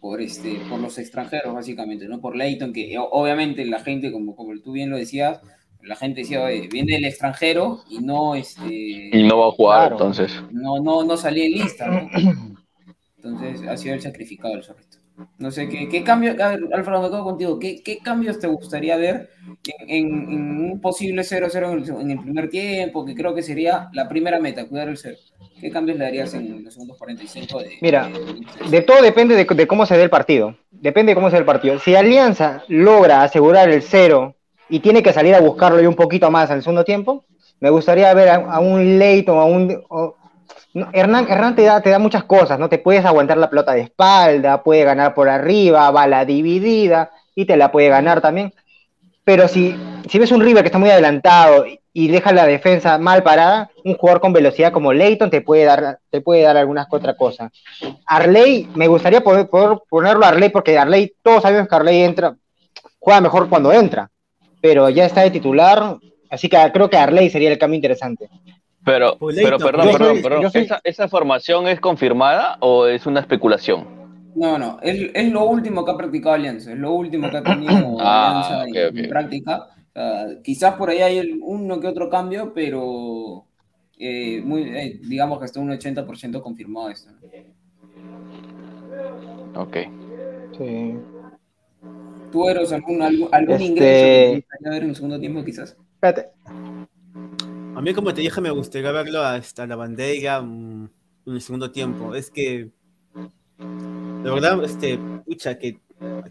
por, este, por los extranjeros, básicamente, ¿no? Por Leighton, que obviamente la gente, como, como tú bien lo decías, la gente decía, "Oye, viene del extranjero y no, este, y no va a jugar, Claro. entonces. no, no, no salía en lista, ¿no? Entonces ha sido el sacrificado el zorrito. No sé, ¿qué, qué cambio, a ver, Alfredo, me quedo contigo, ¿qué, qué cambios te gustaría ver en, en- en un posible 0-0 en, el- en el primer tiempo, que creo que sería la primera meta, cuidar el 0? ¿Qué cambios le darías en los segundos 45 de... Mira, de- De todo depende de, de cómo se dé el partido. Depende de cómo se dé el partido. Si Alianza logra asegurar el cero y tiene que salir a buscarlo y un poquito más al segundo tiempo, me gustaría ver a, a un Leighton, a un... Hernán, Hernán te, da, te da muchas cosas, ¿no? Te puedes aguantar la pelota de espalda, puede ganar por arriba, bala dividida y te la puede ganar también. Pero si, si ves un River que está muy adelantado y- deja la defensa mal parada, un jugador con velocidad como Leighton te puede dar, te puede dar algunas que otra cosa. Arley, me gustaría poder, poder ponerlo a Arley porque Arley, todos sabemos que Arley entra, juega mejor cuando entra, pero ya está de titular, así que creo que Arley sería el cambio interesante. Pero, Pues pero perdón, yo perdón, soy- perdón. soy- ¿Esa, ¿Esa formación es confirmada o es una especulación? No, no, es, es lo último que ha practicado Alianza, es lo último que ha tenido Ah, Alianza ok, en, ok. en práctica. Sea, quizás por ahí hay uno que otro cambio, pero eh, muy, eh, digamos que está un 80% confirmado esto. Ok. Sí. ¿Tú eres algún, algún, algún Este- ingreso que te gustaría ver en el segundo tiempo quizás? Espérate. A mí, como te dije, me gustaría verlo hasta la bandera en el segundo tiempo. Es que, de verdad, este, pucha, que,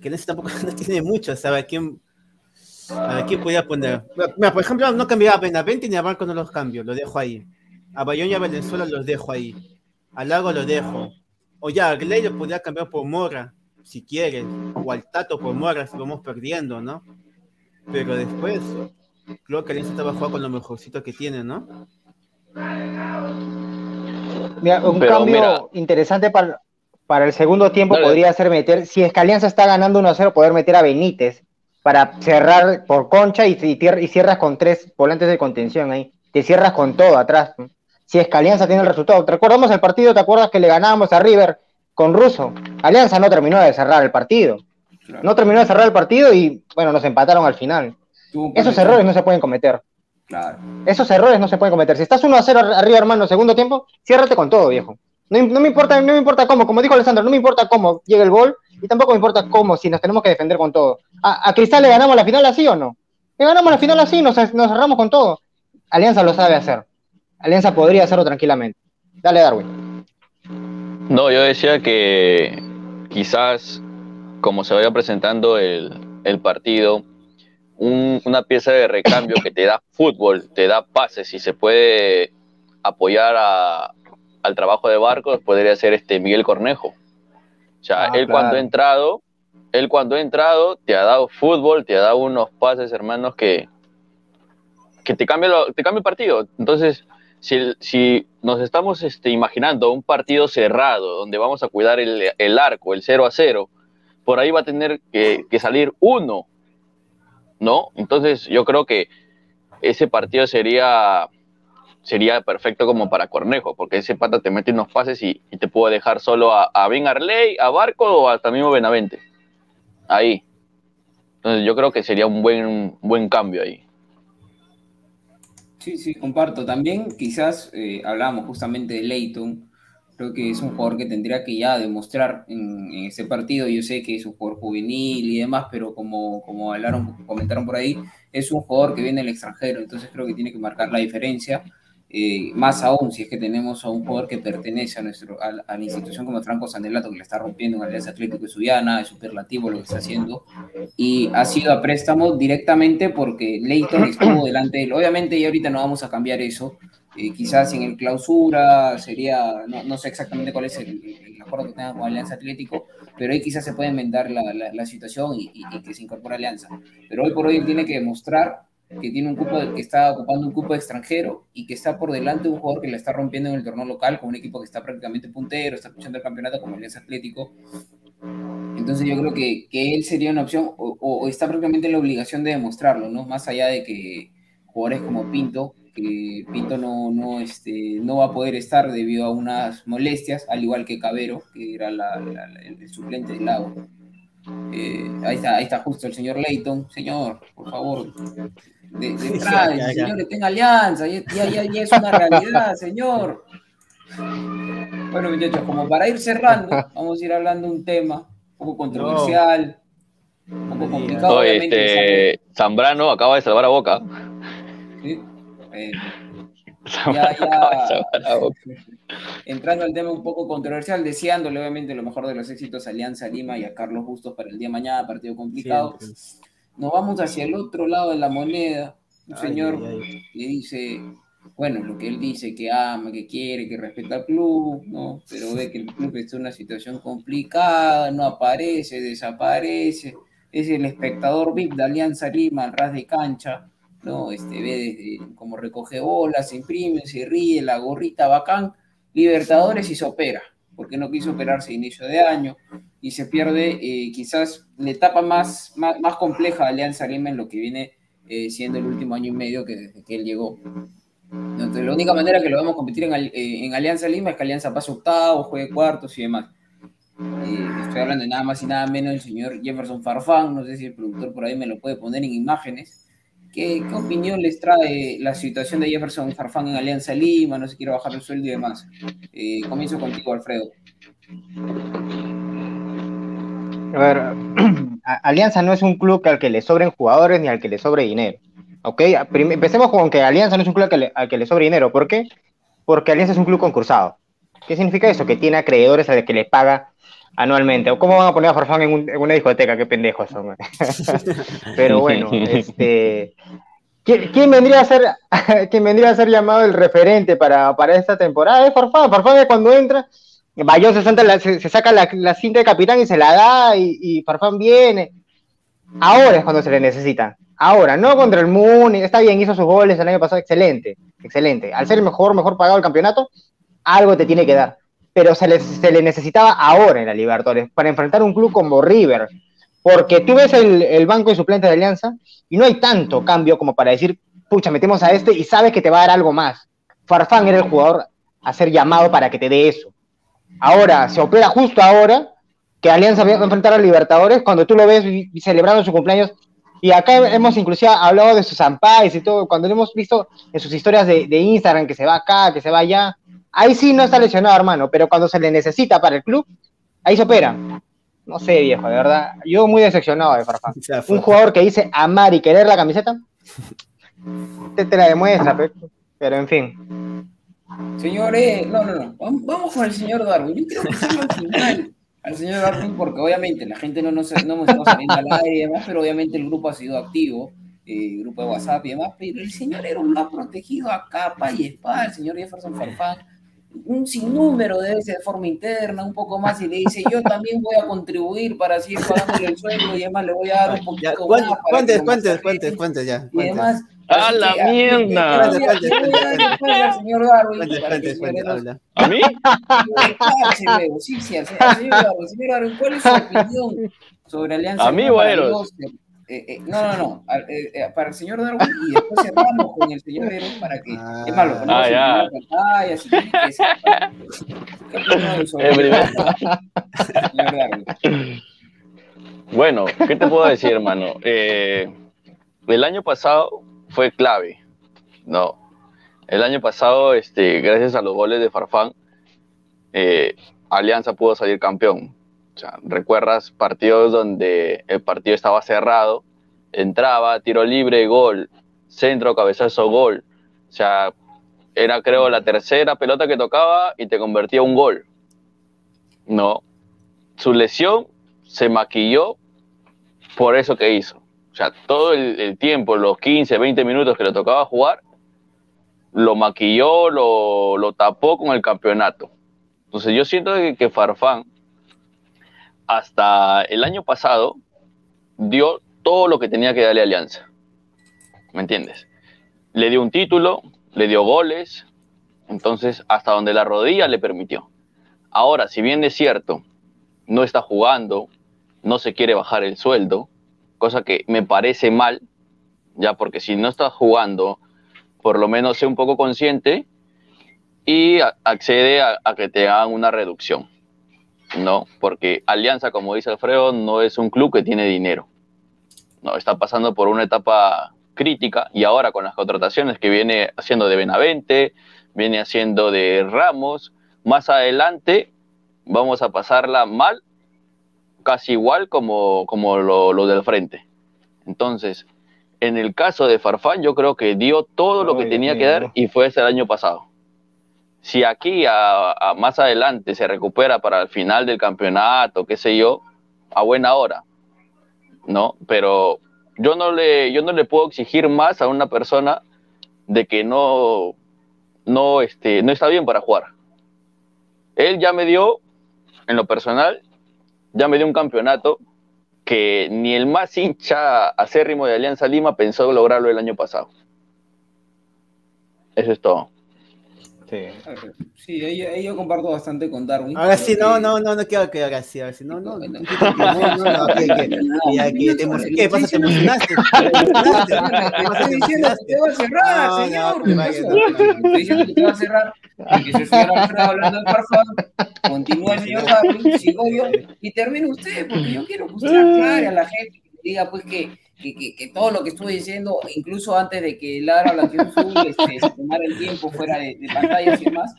que Alianza tampoco no tiene mucho, ¿sabes? ¿A quién, a quién podía poner? Mira, por ejemplo, no cambiaba a Benavente ni a Barco, no los cambio, los dejo ahí. A Bayón y a Valenzuela los dejo ahí. A Lago los dejo. O ya, a Gley lo podría cambiar por Mora, si quieres. O al Tato por Mora, si vamos perdiendo, ¿no? Pero después, creo que Alianza estaba jugando con lo mejorcito que tiene, ¿no? Mira, un Pero cambio mira- interesante para, para el segundo tiempo Dale. podría ser meter, si es que Alianza está ganando 1-0, poder meter a Benítez para cerrar por concha y, y tier- y cierras con tres volantes de contención ahí. Te cierras con todo atrás. Si es que Alianza tiene el resultado. ¿Te recordamos el partido? ¿Te acuerdas que le ganábamos a River con Russo? Alianza no terminó de cerrar el partido. Claro. No terminó de cerrar el partido y, bueno, nos empataron al final. Esos errores no se pueden cometer. Claro. Esos errores no se pueden cometer. Si estás 1 a 0 ar- arriba, hermano, segundo tiempo, ciérrate con todo, viejo. No, me importa, no me importa cómo, como dijo Alessandro, no me importa cómo llega el gol y tampoco me importa cómo, si nos tenemos que defender con todo. ¿A, a Cristal le ganamos la final así o no? Le ganamos la final así, nos, nos cerramos con todo. Alianza lo sabe hacer. Alianza podría hacerlo tranquilamente. Dale, Darwin. No, yo decía que quizás como se vaya presentando el, el partido, un- una pieza de recambio que te da fútbol, te da pases y se puede apoyar a- al trabajo de Barcos, podría ser este Miguel Cornejo. O sea, Ah, él cuando ha entrado, él cuando ha entrado te ha dado fútbol, te ha dado unos pases, hermanos, que, que te cambia, lo- te cambia el partido. Entonces, si, si nos estamos este, imaginando un partido cerrado, donde vamos a cuidar el, el arco, el 0 a 0, por ahí va a tener que, que salir uno, ¿no? Entonces, yo creo que ese partido sería sería perfecto como para Cornejo, porque ese pata te mete unos pases y, te puede dejar solo a, Ben Arley, a Barco o hasta mismo Benavente. Ahí. Entonces yo creo que sería un buen, buen cambio ahí. Sí, sí, comparto. También quizás eh, hablábamos justamente de Leighton. Creo que es un jugador que tendría que ya demostrar en, en ese partido. Yo sé que es un jugador juvenil y demás, pero como, como hablaron, comentaron por ahí, es un jugador que viene del extranjero. Entonces creo que tiene que marcar la diferencia. Eh, más aún si es que tenemos a un jugador que pertenece a, nuestro, a, a la institución como Franco Sandelato, que le está rompiendo en Alianza Atlético de Suyana, es superlativo lo que está haciendo, y ha sido a préstamo directamente porque Leighton estuvo delante de él. Obviamente, y ahorita no vamos a cambiar eso, eh, quizás en el clausura sería, no, no sé exactamente cuál es el, el, acuerdo que tenga con Alianza Atlético, pero ahí quizás se puede enmendar la, la, la situación y, y, y, que se incorpore Alianza. Pero hoy por hoy él tiene que demostrar que tiene un cupo de, que está ocupando un cupo extranjero y que está por delante de un jugador que le está rompiendo en el torneo local con un equipo que está prácticamente puntero, está luchando el campeonato como Alianza Atlético. Entonces yo creo que, que él sería una opción o, o, está prácticamente en la obligación de demostrarlo, ¿no? Más allá de que jugadores como Pinto, que Pinto no, no, este, no va a poder estar debido a unas molestias, al igual que Cabero, que era la, la, la, el suplente del Lago. Eh, ahí, está, ahí está justo el señor Leighton. Señor, por favor, de, de señor que tenga alianza, ya, ya, ya, es una realidad, señor. Bueno, muchachos, como para ir cerrando, vamos a ir hablando de un tema un poco controversial, no. un poco complicado. No, este, Zambrano acaba de salvar a Boca. ¿Sí? Eh, ya, ya, entrando al tema un poco controversial, deseándole obviamente lo mejor de los éxitos a Alianza Lima y a Carlos Bustos para el día de mañana, partido complicado. Siempre nos vamos hacia el otro lado de la moneda. Un ay, señor ay, ay. le dice, bueno, lo que él dice, que ama, que quiere, que respeta al club, ¿no? Pero ve que el club está en una situación complicada, no aparece, desaparece, es el espectador VIP de Alianza Lima, al ras de cancha, ¿no? Este, ve desde cómo recoge bolas, se imprime, se ríe, la gorrita bacán, Libertadores y se opera, porque no quiso operarse a inicio de año, y se pierde eh, quizás la etapa más, más, más, compleja de Alianza Lima en lo que viene eh, siendo el último año y medio que desde que él llegó. Entonces, la única manera que lo vamos a competir en, eh, en, Alianza Lima es que Alianza pase octavo, juegue cuartos y demás. Estoy hablando de nada más y nada menos del señor Jefferson Farfán, no sé si el productor por ahí me lo puede poner en imágenes. ¿Qué, ¿Qué, opinión les trae la situación de Jefferson Farfán en Alianza Lima? No se quiere bajar el sueldo y demás. Eh, comienzo contigo, Alfredo. A ver, Alianza no es un club al que le sobren jugadores ni al que le sobre dinero. ¿Ok? Empecemos con que Alianza no es un club al que, le, al que le sobre dinero. ¿Por qué? Porque Alianza es un club concursado. ¿Qué significa eso? Que tiene acreedores a los que le paga anualmente. ¿O cómo van a poner a Farfán en, un, en una discoteca? Qué pendejos son. Pero bueno, este. ¿Quién, ¿Quién, vendría a ser, ¿Quién vendría a ser llamado el referente para, para esta temporada? Es Farfán. Farfán es cuando entra Bayón se, se, se saca la, la, cinta de capitán y se la da y, y, Farfán viene. Ahora es cuando se le necesita. Ahora, no contra el Moon, está bien, hizo sus goles el año pasado, excelente, excelente. Al ser el mejor, mejor pagado del campeonato, algo te tiene que dar. Pero se le, se le necesitaba ahora en la Libertadores, para enfrentar un club como River. Porque tú ves el, el banco de suplentes de Alianza y no hay tanto cambio como para decir, pucha, metemos a este y sabes que te va a dar algo más. Farfán era el jugador a ser llamado para que te dé eso Ahora, se opera justo ahora que Alianza va a enfrentar a Libertadores, cuando tú lo ves celebrando su cumpleaños. Y acá hemos inclusive hablado de sus ampais y todo, cuando lo hemos visto en sus historias de, de, Instagram, que se va acá, que se va allá. Ahí sí no está lesionado, hermano, pero cuando se le necesita para el club, ahí se opera. No sé, viejo, de verdad. Yo muy decepcionado de Farfán. Un jugador que dice amar y querer la camiseta, te, te la demuestra, pero, pero en fin. Señores, no, no, no. Vamos con el señor Darwin. Yo quiero pasarlo al final al señor Darwin porque obviamente la gente no nos no hemos estado saliendo al aire y demás, pero obviamente el grupo ha sido activo, eh, grupo de WhatsApp y demás, pero el señor era un más protegido a capa y espada, el señor Jefferson Farfán un sinnúmero de veces de forma interna, un poco más, y le dice, yo también voy a contribuir para seguir pagándole el sueldo y además le voy a dar un poquito ya, más. Cuentes, cuentes, cuentes, cuentes, ya. Y además... ¡A la mierda! señor Darwin. ¿A mí? Sí, sí, al señor Darwin. Señor Darwin, ¿cuál es su opinión sobre Alianza? A mí, bueno. Eh, eh, no, no, no. al- eh, eh, para el señor Darwin y después cerramos con el señor Eros para que. Ah. es malo, ponemos Ah, ya. primera pantalla, si tiene que ser- ¿Qué opina sobre En primera- el señor Darwin? Bueno, ¿qué te puedo decir, hermano? Eh, el año pasado fue clave. No. El año pasado, este, gracias a los goles de Farfán, eh, Alianza pudo salir campeón. Recuerdas partidos donde el partido estaba cerrado, entraba, tiro libre, gol, centro, cabezazo, gol. O sea, era creo la tercera pelota que tocaba y te convertía un gol. No. Su lesión se maquilló por eso que hizo. O sea, todo el, tiempo, los 15, 20 minutos que le tocaba jugar, lo maquilló, lo, lo tapó con el campeonato. Entonces yo siento que Farfán, hasta el año pasado, dio todo lo que tenía que darle a Alianza. ¿Me entiendes? Le dio un título, le dio goles, entonces hasta donde la rodilla le permitió. Ahora, si bien es cierto, no está jugando, no se quiere bajar el sueldo, cosa que me parece mal, ya porque si no estás jugando, por lo menos sé un poco consciente y accede a, a que te hagan una reducción, ¿no? Porque Alianza, como dice Alfredo, no es un club que tiene dinero, no, está pasando por una etapa crítica y ahora con las contrataciones que viene haciendo de Benavente, viene haciendo de Ramos, más adelante vamos a pasarla mal casi igual como, como lo, lo del frente. Entonces, en el caso de Farfán, yo creo que dio todo lo que Ay, tenía que dar y fue ese el año pasado. Si aquí a, más adelante se recupera para el final del campeonato, qué sé yo, a buena hora, ¿no? Pero yo no le, yo no le puedo exigir más a una persona de que no, no, este, no está bien para jugar. Él ya me dio, en lo personal, ya me dio un campeonato que ni el más hincha acérrimo de Alianza Lima pensó lograrlo el año pasado. Eso es todo. Sí. Sí, ahí, ahí yo comparto bastante con Darwin. Ahora sí, no, que- no, no, no quiero que ahora sí, ahora sí, no, no, no, no, no, no, que, que, ya, que te emo- ¿qué pasa? ¿Te emocionaste? ¿Te emocionaste? ¿Qué pasa? Estoy ¿Te diciendo emocionaste? que te va a cerrar, No, no, señor. que. Estoy diciendo que te va a cerrar. Porque si el señor Alfredo hablando de Farfán, continúa el señor Darwin, sigo yo y termina usted, porque yo quiero que usted aclare a la gente que diga pues que, que, que, que todo lo que estuve diciendo, incluso antes de que Lara la este, se tomara el tiempo fuera de, de pantallas y demás.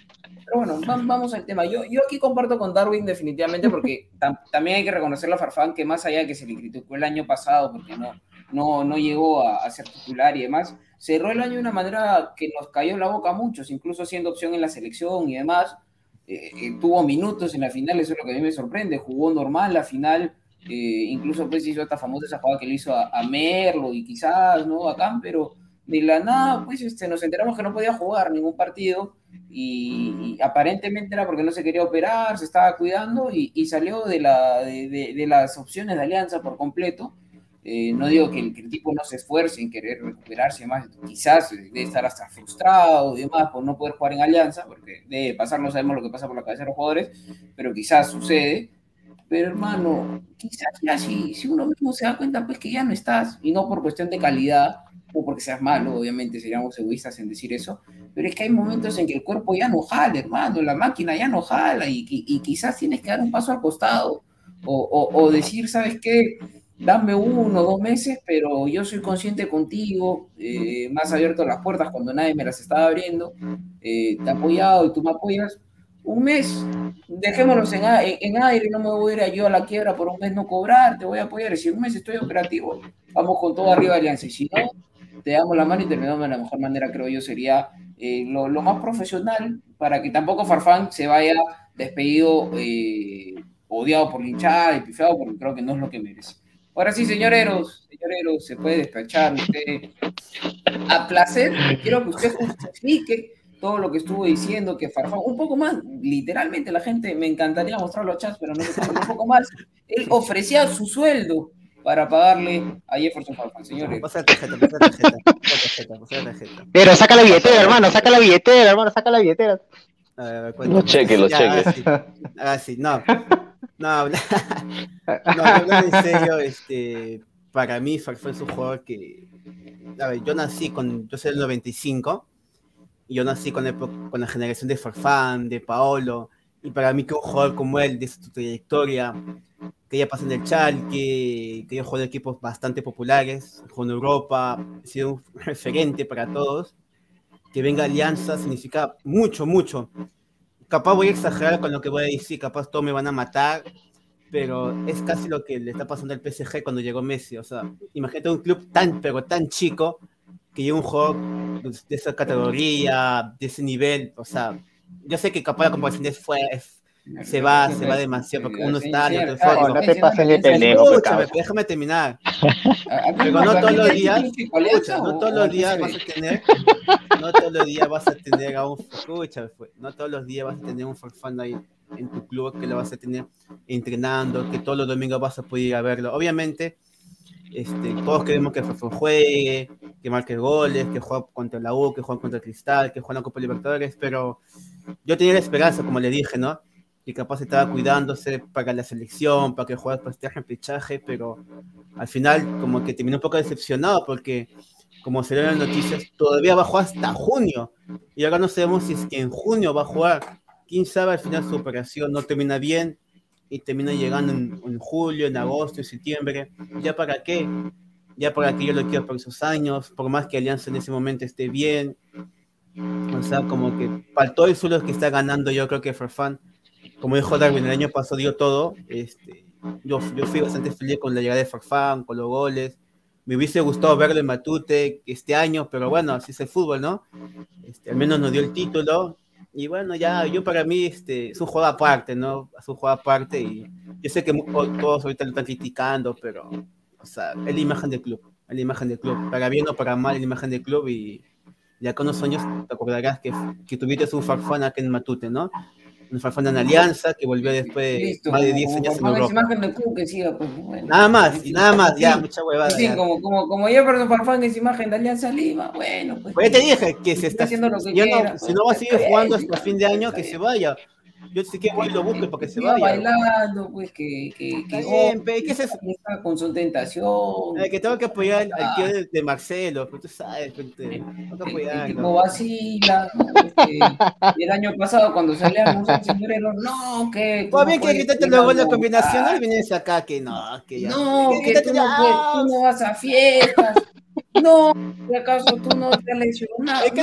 Pero bueno, va- vamos al tema. Yo, yo aquí comparto con Darwin definitivamente porque tam- también hay que reconocerle a Farfán que más allá de que se le criticó el año pasado porque no, no, no llegó a, a ser titular y demás, cerró el año de una manera que nos cayó en la boca a muchos, incluso siendo opción en la selección y demás. Eh, eh, tuvo minutos en la final, eso es lo que a mí me sorprende. Jugó normal la final, eh, incluso pues hizo esta famosa esa jugada que le hizo a, a Merlo y quizás, ¿no? Acá, pero de la nada, pues este, nos enteramos que no podía jugar ningún partido y, y aparentemente era porque no se quería operar, se estaba cuidando y, y salió de, la, de, de- de las opciones de alianza por completo. Eh, no digo que el, que el tipo no se esfuerce en querer recuperarse y demás, quizás debe estar hasta frustrado y demás por no poder jugar en alianza, porque debe pasar, no sabemos lo que pasa por la cabeza de los jugadores, pero quizás sucede. Pero hermano, quizás ya si, si uno mismo se da cuenta pues que ya no estás, y no por cuestión de calidad, o porque seas malo, obviamente seríamos egoístas en decir eso, pero es que hay momentos en que el cuerpo ya no jala, hermano, la máquina ya no jala, y, y- y quizás tienes que dar un paso al costado, o, o- o decir, ¿sabes qué? Dame uno, dos meses, pero yo soy consciente contigo, eh, más abierto las puertas cuando nadie me las estaba abriendo, eh, te he apoyado y tú me apoyas, un mes, dejémonos en, en- aire, no me voy a ir a yo a la quiebra por un mes no cobrar, te voy a apoyar, si un mes estoy operativo, vamos con todo arriba Alianza, y si no, te damos la mano y terminamos de la mejor manera, creo yo, sería eh, lo, lo más profesional para que tampoco Farfán se vaya despedido, eh, odiado por y pifado, porque creo que no es lo que merece. Ahora sí, señoreros, señoreros, se puede despachar usted a placer. Quiero que usted justifique todo lo que estuvo diciendo, que Farfán, un poco más, literalmente la gente, me encantaría mostrarlo a chats, pero no se un poco más. Él ofrecía su sueldo para pagarle a Jefferson Farfán, señores. Pasa la tarjeta, pasa la tarjeta, pasa la tarjeta, pasa la tarjeta. Pero saca la billetera, hermano, saca la billetera, hermano, saca la billetera. A ver, a ver, cuéntame. Los cheques, los Ya, cheques. Ahora sí, ahora sí, no. No, habla- no, hablando en serio, este, para mí Farfán es un jugador que, a ver, yo nací con, yo soy del 95, yo nací con, con la generación de Farfán, de Paolo, y para mí que un jugador como él, de su trayectoria, que ya pasó en el Chalke, que ya jugó en equipos bastante populares, jugó en Europa, ha sido un referente para todos, que venga Alianza significa mucho, mucho. Capaz voy a exagerar con lo que voy a decir, capaz todos me van a matar, pero es casi lo que le está pasando al PSG cuando llegó Messi. O sea, imagínate un club tan, pero tan chico, que lleva un juego de esa categoría, de ese nivel. O sea, yo sé que capaz la comparación es, fue, se va, se va demasiado, porque uno está... No, no te pases de pendejo, déjame terminar. Pero no todos los días, no todos los días vas a tener, no todos los días vas a tener a un, escucha, no todos los días vas a tener un farfán ahí en tu club que lo vas a tener entrenando, que todos los domingos vas a poder ir a verlo. Obviamente, este, todos queremos que Farfán juegue, que marque goles, que juegue contra la U, que juegue contra Cristal, que juegue en la Copa Libertadores, pero yo tenía la esperanza, como le dije, ¿no? Y capaz estaba cuidándose para la selección, para que juegue para este repechaje, pero al final como que terminó un poco decepcionado porque como se ven las noticias, todavía va a jugar hasta junio. Y ahora no sabemos si es que en junio va a jugar. Quién sabe, al final su operación no termina bien y termina llegando en, julio, en agosto, en septiembre. ¿Ya para qué? Ya para que yo lo quiero por esos años, por más que Alianza en ese momento esté bien. O sea, como que todo el suelo que está ganando, yo creo que Farfán, como dijo Darwin, el año pasado dio todo. Este, yo, yo fui bastante feliz con la llegada de Farfán, con los goles. Me hubiese gustado verlo en Matute este año, pero bueno, así es el fútbol, ¿no? Este, al menos nos dio el título y bueno, ya yo para mí este, es un juego aparte, ¿no? Es un juego aparte y yo sé que todos ahorita lo están criticando, pero, o sea, es la imagen del club, es la imagen del club, para bien o para mal, es la imagen del club y ya con unos años te acordarás que, que tuviste un farfán aquí en Matute, ¿no? Un Farfán en Alianza, que volvió después de más de 10 años en Europa. imagen de siga, pues, bueno. Nada más, y nada más, ya, mucha huevada. Sí, como, como, como ya perdón Farfán es imagen de Alianza Lima, bueno, pues. Pues ya te dije que se está haciendo lo que quiera, Si no va a seguir jugando hasta fin de año, que se vaya yo sé que voy y lo busque porque se vaya. bailando, pues que. que, que bien, ¿qué es eso? Con su tentación. que tengo que apoyar al tío de, Marcelo, pues tú sabes, pues, tengo que apoyar. El tipo vacila. Este, el año pasado, cuando salían los señores, no, que. Pues bien que quítate luego la combinación, vienes acá que no, que ya. No, que, tú, no, tú no vas a fiestas. No, ¿de acaso tú no te? Es que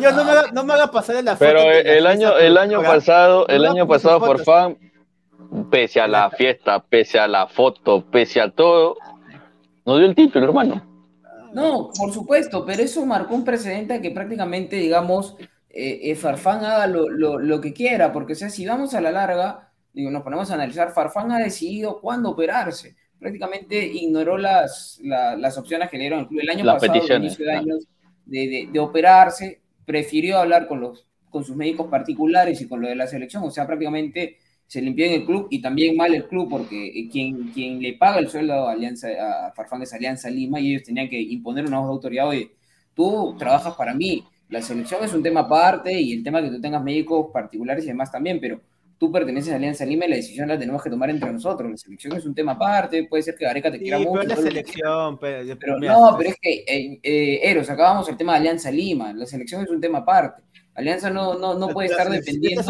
yo no me, haga, no me haga pasar en la foto. Pero el, año, el año pasado, el año pasado, por fan, pese a la fiesta, pese a la foto, pese a todo, no dio el título, hermano. No, por supuesto, pero eso marcó un precedente que prácticamente, digamos, eh, eh, Farfán haga lo, lo, lo, que quiera, porque o sea, si vamos a la larga, digo, nos ponemos a analizar, Farfán ha decidido cuándo operarse prácticamente ignoró las, las opciones que le dieron. El club el año pasado, inicio de años, de, de, operarse, prefirió hablar con, los, con sus médicos particulares y con lo de la selección, o sea, prácticamente se limpió en el club y también mal el club porque quien, quien le paga el sueldo a, Alianza, a Farfán es Alianza Lima y ellos tenían que imponer una voz de autoridad, oye, tú trabajas para mí, la selección es un tema aparte y el tema que tú tengas médicos particulares y demás también, pero tú perteneces a Alianza Lima y la decisión la tenemos que tomar entre nosotros. La selección es un tema aparte, puede ser que Gareca te quiera mucho. Pero la selección, pero, no, pero es que, eh, eh, Eros, acabamos el tema de Alianza Lima, la selección es un tema aparte. Alianza no, no, no puede estar dependiendo.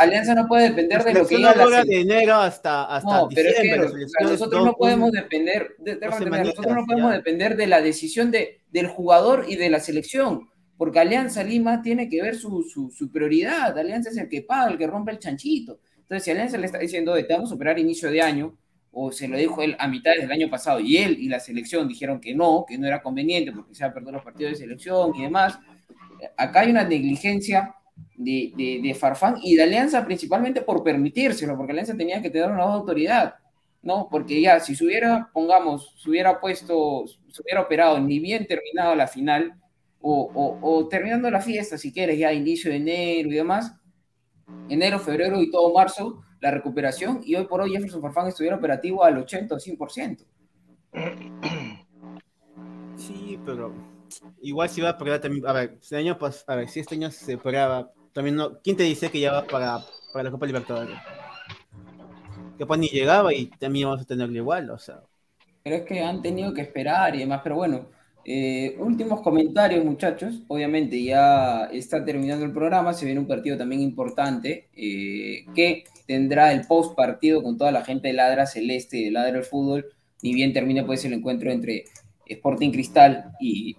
Alianza no puede depender de lo que diga la de enero hasta, hasta no, pero es que nosotros no podemos depender, de, nosotros no podemos depender de la decisión de, del jugador y de la selección porque Alianza Lima tiene que ver su, su, prioridad. Alianza es el que paga, el que rompe el chanchito. Entonces, si Alianza le está diciendo, te vamos a operar inicio de año, o se lo dijo él a mitad del año pasado, y él y la selección dijeron que no, que no era conveniente porque se ha perdido los partidos de selección y demás, acá hay una negligencia de, de, Farfán y de Alianza principalmente por permitírselo, porque Alianza tenía que tener una autoridad, ¿no? Porque ya, si se hubiera, pongamos, se hubiera puesto, se hubiera operado ni bien terminado la final, o, terminando la fiesta, si quieres, ya inicio de enero y demás, enero, febrero y todo marzo, la recuperación, y hoy por hoy Jefferson Farfán estuviera operativo al 80 o 100%. Sí, pero igual si va a operar también, a ver, este año, pues, a ver, si este año se operaba, también no, ¿quién te dice que ya va para, para la Copa Libertadores? capaz ni llegaba y también vamos a tenerlo igual, o sea. Pero es que han tenido que esperar y demás, pero bueno, eh, últimos comentarios, muchachos. Obviamente ya está terminando el programa, se viene un partido también importante eh, que tendrá el post partido con toda la gente de Ladra Celeste y de Ladra el Fútbol. Ni bien termine pues el encuentro entre Sporting Cristal y,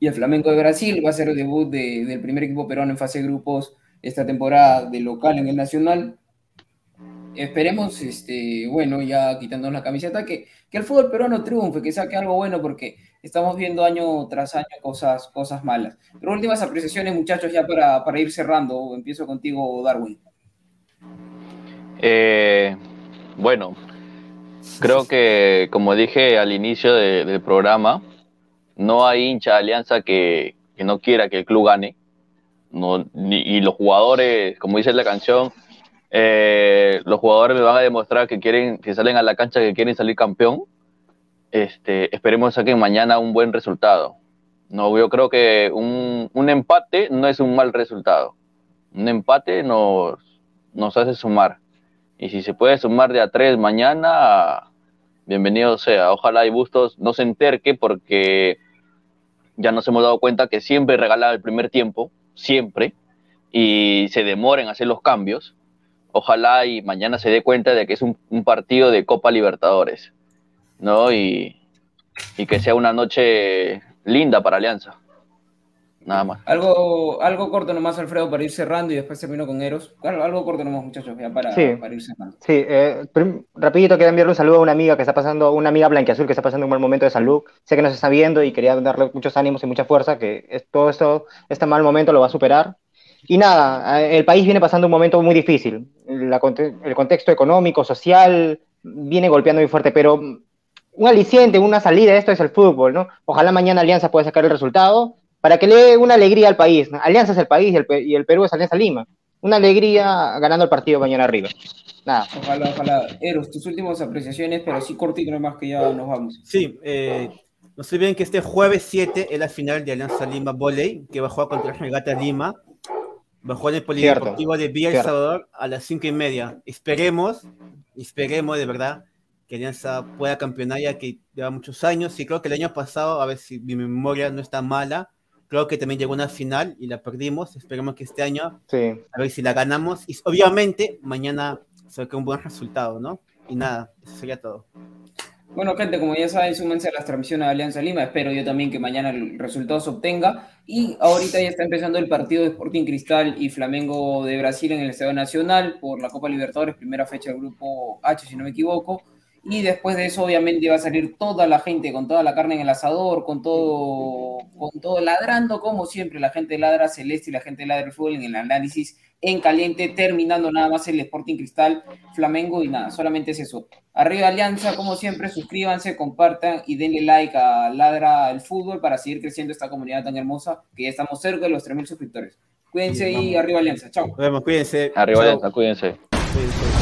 y el Flamenco de Brasil. Va a ser el debut del primer equipo peruano en fase de grupos esta temporada de local en el Nacional. Esperemos, este, bueno, ya quitándonos la camiseta, que, que el fútbol peruano triunfe, que saque algo bueno, porque estamos viendo año tras año cosas, cosas malas. Pero últimas apreciaciones, muchachos, ya para, para ir cerrando. Empiezo contigo, Darwin. Eh, bueno, creo que, como dije al inicio de- del programa, no hay hincha de alianza que, que no quiera que el club gane. No, y los jugadores, como dice la canción, eh, los jugadores me van a demostrar que quieren, que salen a la cancha que quieren salir campeón. Este, esperemos saquen mañana un buen resultado. No, yo creo que un, empate no es un mal resultado. Un empate nos, hace sumar. Y si se puede sumar de a tres mañana, bienvenido sea. Ojalá y Bustos no se enterque porque ya nos hemos dado cuenta que siempre regala el primer tiempo, siempre, y se demora en hacer los cambios. Ojalá y mañana se dé cuenta de que es un partido de Copa Libertadores, ¿no? Y, y que sea una noche linda para Alianza. Nada más. Algo, algo corto nomás, Alfredo, para ir cerrando y después termino con Eros. Algo, algo corto nomás, muchachos, ya para, Sí. para ir cerrando. Sí, eh, prim- rapidito quería enviarle un saludo a una amiga que está pasando, una amiga blanquiazul que está pasando un mal momento de salud. Sé que nos está viendo y quería darle muchos ánimos y mucha fuerza, que es- todo esto, este mal momento lo va a superar. Y nada, eh, el país viene pasando un momento muy difícil. La el contexto económico, social, viene golpeando muy fuerte, pero un aliciente, una salida esto es el fútbol, ¿no? Ojalá mañana Alianza pueda sacar el resultado para que le dé una alegría al país. ¿no? Alianza es el país y el, y el Perú es Alianza Lima. Una alegría ganando el partido mañana arriba. Nada. Ojalá, ojalá. Eros, tus últimas apreciaciones, pero sí cortito nomás que ya nos vamos. Sí, eh, no se olviden que este jueves 7 es la final de Alianza Lima Volley, que va a jugar contra Regata Lima. Va a jugar en el Polideportivo de Villa El. Salvador a las 5 y media. Esperemos, esperemos de verdad que Alianza pueda campeonar ya que lleva muchos años. Y creo que el año pasado, a ver si mi memoria no está mala, creo que también llegó a una final y la perdimos. Esperemos que este año, Sí. a ver si la ganamos. Y obviamente mañana saque un buen resultado, ¿no? Y nada, eso sería todo. Bueno, gente, como ya saben, súmense a las transmisiones de Alianza Lima. Espero yo también que mañana el resultado se obtenga. Y ahorita ya está empezando el partido de Sporting Cristal y Flamengo de Brasil en el Estadio Nacional por la Copa Libertadores, primera fecha del grupo H, si no me equivoco. Y después de eso, obviamente, va a salir toda la gente con toda la carne en el asador, con todo, con todo ladrando, como siempre, la gente ladra celeste y la gente ladra el fútbol en el análisis en caliente, terminando nada más el Sporting Cristal, Flamengo y nada, solamente es eso. Arriba Alianza, como siempre, suscríbanse, compartan y denle like a Ladra el Fútbol para seguir creciendo esta comunidad tan hermosa, que ya estamos cerca de los 3.000 suscriptores. Cuídense y arriba Alianza. Chao. Nos vemos, cuídense. Arriba. Alianza, cuídense. Cuídense.